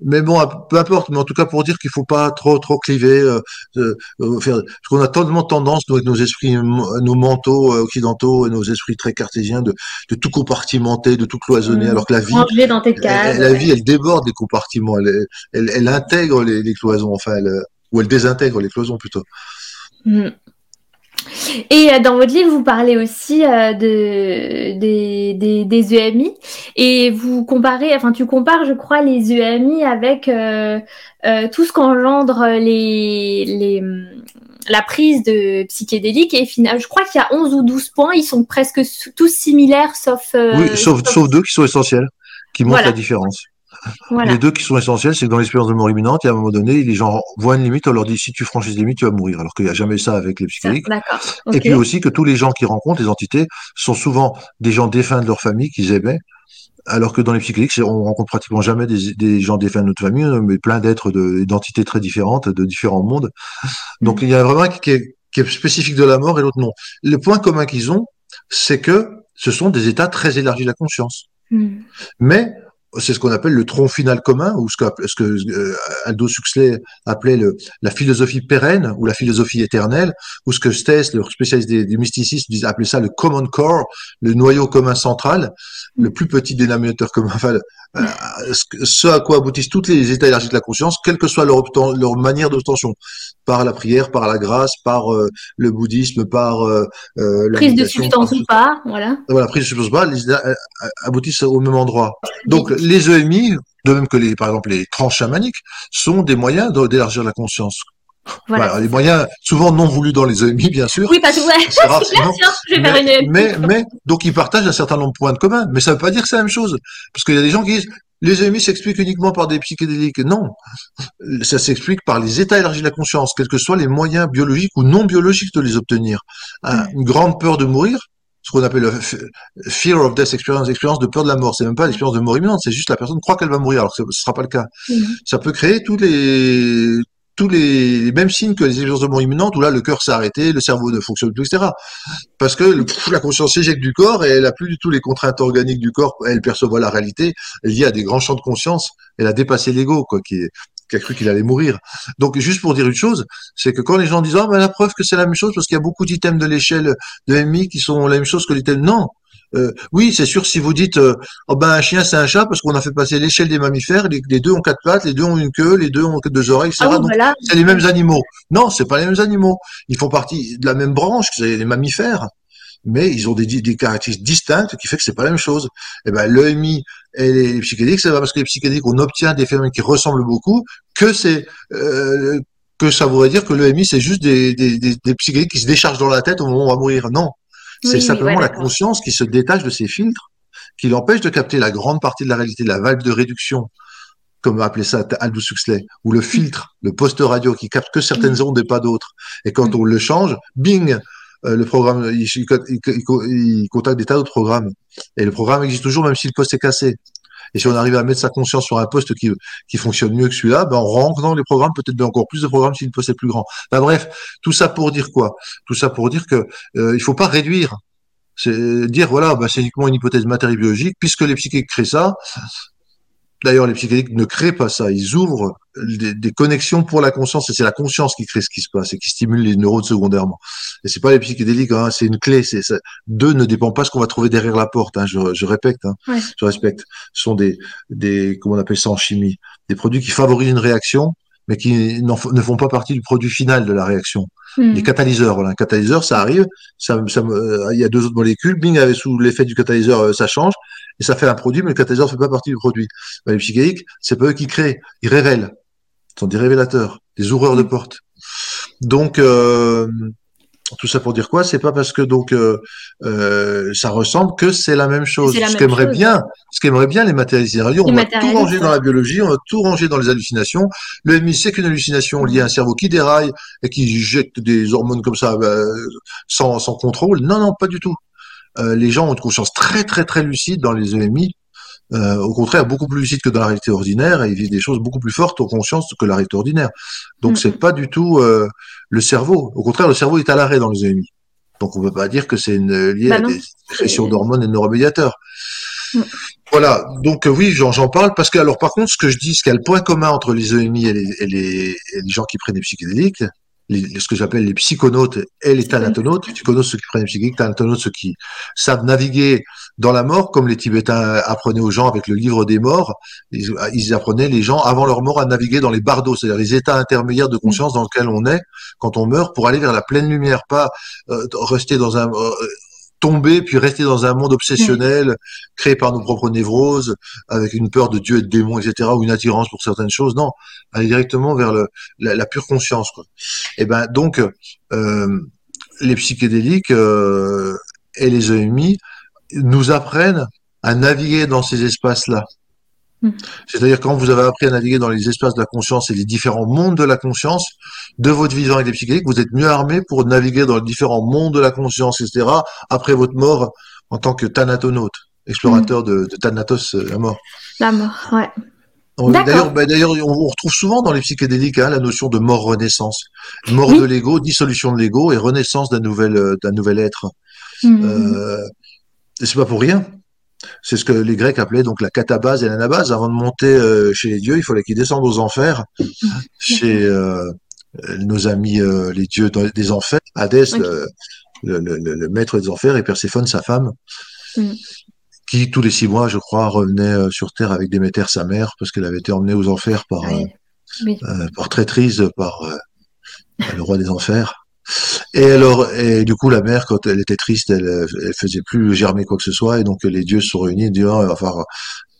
mais, bon, peu importe. Mais en tout cas pour dire qu'il faut pas trop trop cliver. Euh, euh, euh faire, parce qu'on a tellement tendance, nous, avec nos esprits, nos mentaux euh, occidentaux et nos esprits très cartésiens, de, de tout compartimenter, de tout cloisonner, mmh. alors que la vie, dans tes cases, la vie, elle déborde des compartiments. Elle, elle, elle intègre les, les, cloisons. Enfin, elle, ou elle désintègre les cloisons plutôt. Mm. Et euh, dans votre livre, vous parlez aussi euh, de, des, des, EMI et vous comparez, enfin tu compares, je crois, les EMI avec euh, tout ce qu'engendre les, les, la prise de psychédéliques et finalement, je crois qu'il y a 11 ou 12 points, ils sont presque tous similaires sauf... oui, sauf, sauf, deux qui sont essentiels, qui montrent la différence. Les deux qui sont essentiels, c'est que dans l'expérience de mort imminente, il y a un moment donné, les gens voient une limite, on leur dit si tu franchis la limite, tu vas mourir. Alors qu'il n'y a jamais ça avec les psychédéliques. Et puis aussi que tous les gens qui rencontrent, les entités, sont souvent des gens défunts de leur famille qu'ils aimaient. Alors que dans les psychédéliques, on rencontre pratiquement jamais des, gens défunts de notre famille, mais plein d'êtres d'identités très différentes, de différents mondes. Donc mm. il y a vraiment qui est, qui est spécifique de la mort et l'autre non. Le point commun qu'ils ont, c'est que ce sont des états très élargis de la conscience. Mm. Mais c'est ce qu'on appelle le tronc final commun, ou ce que, ce que euh, Huxley appelait le, la philosophie pérenne ou la philosophie éternelle, ou ce que Stess, le spécialiste des, du mysticisme, appelait ça le common core, le noyau commun central, le plus petit dénominateur commun, enfin, euh, ce à quoi aboutissent toutes les états élargis de la conscience, quelle que soit leur, leur manière d'obtention, par la prière, par la grâce, par euh, le bouddhisme, par euh, la prise de substance ou pas, voilà. Voilà, prise de substance ou pas, les aboutissent au même endroit. Donc les EMI, de même que les, par exemple les trans chamaniques, sont des moyens d'élargir la conscience. Voilà, les moyens souvent non voulus dans les EMI, bien sûr. Oui, parce que ouais, bien sûr, je vais mais, faire une mais, mais, donc ils partagent un certain nombre de points de commun. Mais ça ne veut pas dire que c'est la même chose. Parce qu'il y a des gens qui disent, les EMI s'expliquent uniquement par des psychédéliques. Non. Ça s'explique par les états élargis de la conscience, quels que soient les moyens biologiques ou non biologiques de les obtenir. Une grande peur de mourir, ce qu'on appelle le fear of death experience, expérience de peur de la mort. C'est même pas l'expérience de mort imminente, c'est juste la personne croit qu'elle va mourir, alors que ce sera pas le cas. Ça peut créer tous les tous les, mêmes signes que les expériences de mort imminente où là le cœur s'est arrêté, le cerveau ne fonctionne plus, etc. Parce que la conscience s'éjecte du corps et elle a plus du tout les contraintes organiques du corps, elle perçoit la réalité, elle y a des grands champs de conscience, elle a dépassé l'ego, quoi, qui est, qui a cru qu'il allait mourir. Donc, juste pour dire une chose, c'est que quand les gens disent, ah, ben, la preuve que c'est la même chose, parce qu'il y a beaucoup d'items de l'échelle de MI qui sont la même chose que l'items, non. Euh, oui, c'est sûr, si vous dites, euh, oh ben un chien c'est un chat parce qu'on a fait passer l'échelle des mammifères, les, deux ont quatre pattes, les deux ont une queue, les deux ont deux oreilles, etc. Ah Donc c'est les mêmes animaux. Non, c'est pas les mêmes animaux. Ils font partie de la même branche, c'est les mammifères, mais ils ont des, des caractéristiques distinctes qui fait que c'est pas la même chose. Et eh ben l'EMI et les psychédéliques, c'est pas parce que les psychédéliques on obtient des phénomènes qui ressemblent beaucoup que c'est euh, que ça voudrait dire que l'EMI c'est juste des, des, des, des psychédéliques qui se déchargent dans la tête au moment où on va mourir. Non, c'est simplement la conscience qui se détache de ces filtres, qui l'empêche de capter la grande partie de la réalité, la valve de réduction, comme appelait ça Aldous Huxley, ou le filtre, le poste radio qui capte que certaines ondes et pas d'autres. Et quand on le change, bing, euh, le programme, il, contacte des tas d'autres programmes. Et le programme existe toujours même si le poste est cassé. Et si on arrive à mettre sa conscience sur un poste qui, qui fonctionne mieux que celui-là, ben on rentre dans les programmes, peut-être encore plus de programmes si le poste est plus grand. Ben bref, tout ça pour dire quoi? Tout ça pour dire que euh, il faut pas réduire. C'est dire voilà, ben c'est uniquement une hypothèse matérielle biologique, puisque les psychiques créent ça, D'ailleurs, les psychédéliques ne créent pas ça. Ils ouvrent des, connexions pour la conscience et c'est la conscience qui crée ce qui se passe et qui stimule les neurones secondairement. Et c'est pas les psychédéliques, hein, c'est une clé. C'est Deux ne dépend pas de ce qu'on va trouver derrière la porte. Hein, je, je répète, hein, je respecte. Ce sont des, des, comment on appelle ça en chimie, des produits qui favorisent une réaction, mais qui ne font pas partie du produit final de la réaction. Hmm. Les catalyseurs, voilà, un catalyseur, ça arrive, ça, ça, il y a deux autres molécules, bing, sous l'effet du catalyseur, euh, ça change, et ça fait un produit, mais le catalyseur ne fait pas partie du produit. les psychédéliques, c'est pas eux qui créent, ils révèlent. Ce sont des révélateurs, des ouvreurs de portes. Donc, euh, tout ça pour dire quoi? C'est pas parce que donc euh, euh, ça ressemble que c'est la même chose. Ce qu'aimerait bien, ce qu'aimeraient bien les matérialistes. On va tout ranger dans la biologie, on va tout ranger dans les hallucinations. Le MI, c'est qu'une hallucination liée à un cerveau qui déraille et qui jette des hormones comme ça bah, sans, sans contrôle. Non, non, pas du tout. Euh, les gens ont une conscience très très très lucide dans les EMI. Euh, au contraire, beaucoup plus lucide que dans la réalité ordinaire, et ils vivent des choses beaucoup plus fortes en conscience que la réalité ordinaire. Donc, c'est pas du tout euh, le cerveau. Au contraire, le cerveau est à l'arrêt dans les EMI. Donc on ne peut pas dire que c'est lié bah à des sécrétions d'hormones et de neuromédiateurs. Mm. Voilà, donc euh, oui, j'en parle parce que, alors par contre, ce que je dis, ce qu'il y a le point commun entre les EMI et les, et les, et les gens qui prennent des psychédéliques, ce que j'appelle les psychonautes et les thanatonautes. Les psychonautes, ceux qui prennent les psychédéliques, thanatonautes, ceux qui savent naviguer dans la mort, comme les Tibétains apprenaient aux gens avec le livre des morts. Ils, apprenaient les gens avant leur mort à naviguer dans les bardos, c'est-à-dire les états intermédiaires de conscience dans lesquels on est quand on meurt, pour aller vers la pleine lumière, pas euh, rester dans un euh, tomber puis rester dans un monde obsessionnel créé par nos propres névroses avec une peur de Dieu et de démons etc ou une attirance pour certaines choses. Non aller directement vers le, la, pure conscience quoi. Et eh ben donc euh, les psychédéliques euh, et les EMI nous apprennent à naviguer dans ces espaces-là. Hmm. C'est-à-dire quand vous avez appris à naviguer dans les espaces de la conscience et les différents mondes de la conscience, de votre vivant et des psychédéliques, vous êtes mieux armé pour naviguer dans les différents mondes de la conscience, etc., après votre mort en tant que thanatonaute, explorateur hmm. de, de, Thanatos, euh, la mort. La mort, ouais. D'ailleurs, bah, d'ailleurs, on, retrouve souvent dans les psychédéliques hein, la notion de mort-renaissance, mort de l'ego, dissolution de l'ego et renaissance d'un nouvel, euh, d'un nouvel être. Hmm. Euh, c'est pas pour rien. C'est ce que les Grecs appelaient donc la catabase et l'anabase. Avant de monter euh, chez les dieux, il fallait qu'ils descendent aux enfers, chez euh, nos amis euh, les dieux des enfers. Hadès, le, maître des enfers, et Perséphone, sa femme, mm. qui tous les six mois, je crois, revenait sur Terre avec Déméter, sa mère, parce qu'elle avait été emmenée aux enfers par, par traîtrise par le roi des enfers. Et alors, et du coup, la mère, quand elle était triste, elle, elle faisait plus germer quoi que ce soit, et donc les dieux se sont réunis et disent, oh, enfin,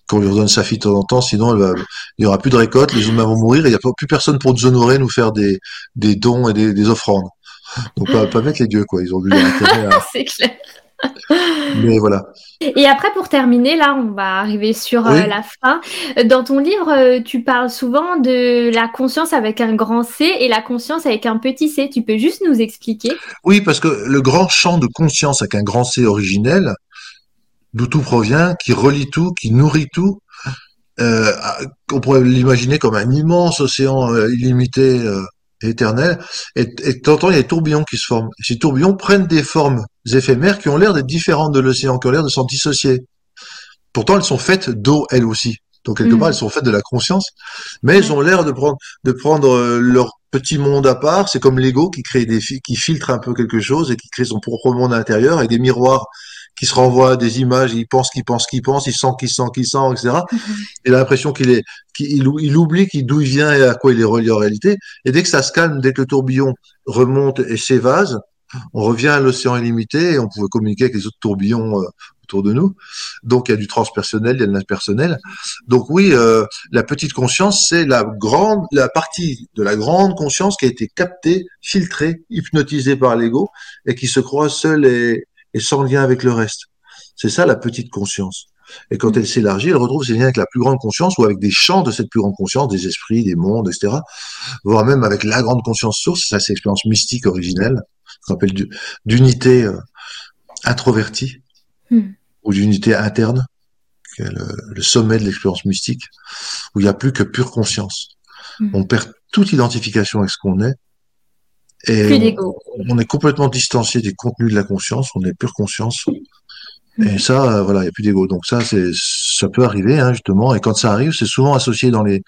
qu'on lui redonne sa fille de temps en temps, sinon il n'y aura plus de récolte, les humains vont mourir, et il n'y a plus personne pour nous honorer, nous faire des, des dons et des, des offrandes. Donc pas, pas mettre les dieux, quoi. Ils ont vu l'intérêt. C'est clair. Mais voilà. Et après, pour terminer, là, on va arriver sur euh, la fin. Dans ton livre, euh, tu parles souvent de la conscience avec un grand C et la conscience avec un petit c. Tu peux juste nous expliquer? Oui, parce que le grand champ de conscience avec un grand C originel, d'où tout provient, qui relie tout, qui nourrit tout, euh, on pourrait l'imaginer comme un immense océan illimité éternel, et, et il y a des tourbillons qui se forment. ces tourbillons prennent des formes éphémères qui ont l'air d'être différentes de l'océan, qui ont l'air de s'en dissocier. Pourtant, elles sont faites d'eau, elles aussi. Donc, quelque mm. part, elles sont faites de la conscience, mais elles ont l'air de prendre, de prendre euh, leur petit monde à part. C'est comme l'ego qui crée des, qui filtre un peu quelque chose et qui crée son propre monde intérieur et des miroirs qui se renvoie des images, il pense qu'il pense qu'il pense, il sent qu'il sent qu'il sent, etc. Il a l'impression qu'il est, qu'il il oublie d'où il vient et à quoi il est relié en réalité. Et dès que ça se calme, dès que le tourbillon remonte et s'évase, on revient à l'océan illimité et on pouvait communiquer avec les autres tourbillons euh, autour de nous. Donc il y a du transpersonnel, il y a de l'impersonnel. Donc oui, euh, la petite conscience, c'est la grande, la partie de la grande conscience qui a été captée, filtrée, hypnotisée par l'ego et qui se croit seule et, et sans lien avec le reste. C'est ça la petite conscience. Et quand elle s'élargit, elle retrouve ses liens avec la plus grande conscience ou avec des champs de cette plus grande conscience, des esprits, des mondes, etc. Voire même avec la grande conscience source, ça c'est l'expérience mystique originelle, qu'on appelle d'unité euh, introvertie hmm. ou d'unité interne, qui est le, sommet de l'expérience mystique, où il n'y a plus que pure conscience. Hmm. On perd toute identification avec ce qu'on est et on, est complètement distancié des contenus de la conscience, on est pure conscience. Et ça, euh, voilà, il n'y a plus d'ego. Donc ça, c'est, ça peut arriver, hein, justement. Et quand ça arrive, c'est souvent associé dans les,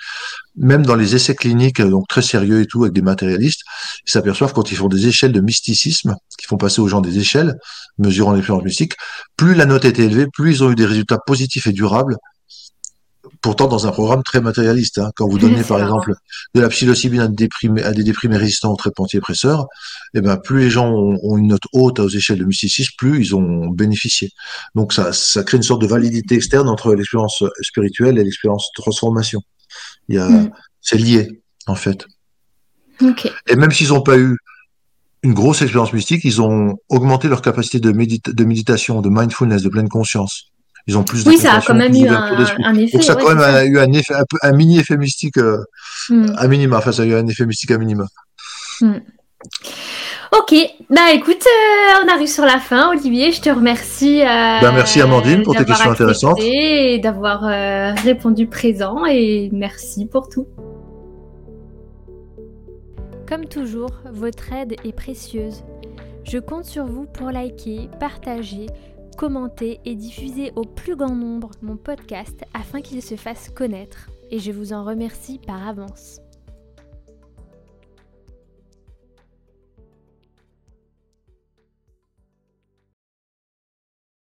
même dans les essais cliniques, donc très sérieux et tout, avec des matérialistes, ils s'aperçoivent quand ils font des échelles de mysticisme, qui font passer aux gens des échelles, mesurant l'influence mystique, plus la note était élevée, plus ils ont eu des résultats positifs et durables pourtant dans un programme très matérialiste. Hein. Quand vous donnez par exemple de la psilocybine à des déprimés, à des déprimés résistants aux traitements antidépresseurs, eh ben plus les gens ont, une note haute aux échelles de mysticisme, plus ils ont bénéficié. Donc ça, ça crée une sorte de validité externe entre l'expérience spirituelle et l'expérience de transformation. Il y a, mm. c'est lié en fait. Et même s'ils n'ont pas eu une grosse expérience mystique, ils ont augmenté leur capacité de, de méditation, de mindfulness, de pleine conscience. Ils ont plus de Oui, ça a quand même eu un, effet. Donc ça a quand même eu un effet, un, mini effet mystique euh, hmm. à minima. Enfin, ça a eu un effet mystique à minima. Hmm. Ok, bah écoute, euh, on arrive sur la fin, Olivier. Je te remercie. Euh, bah, merci Amandine pour tes questions intéressantes et d'avoir répondu présent et merci pour tout. Comme toujours, votre aide est précieuse. Je compte sur vous pour liker, partager, commenter et diffuser au plus grand nombre mon podcast afin qu'il se fasse connaître. Et je vous en remercie par avance.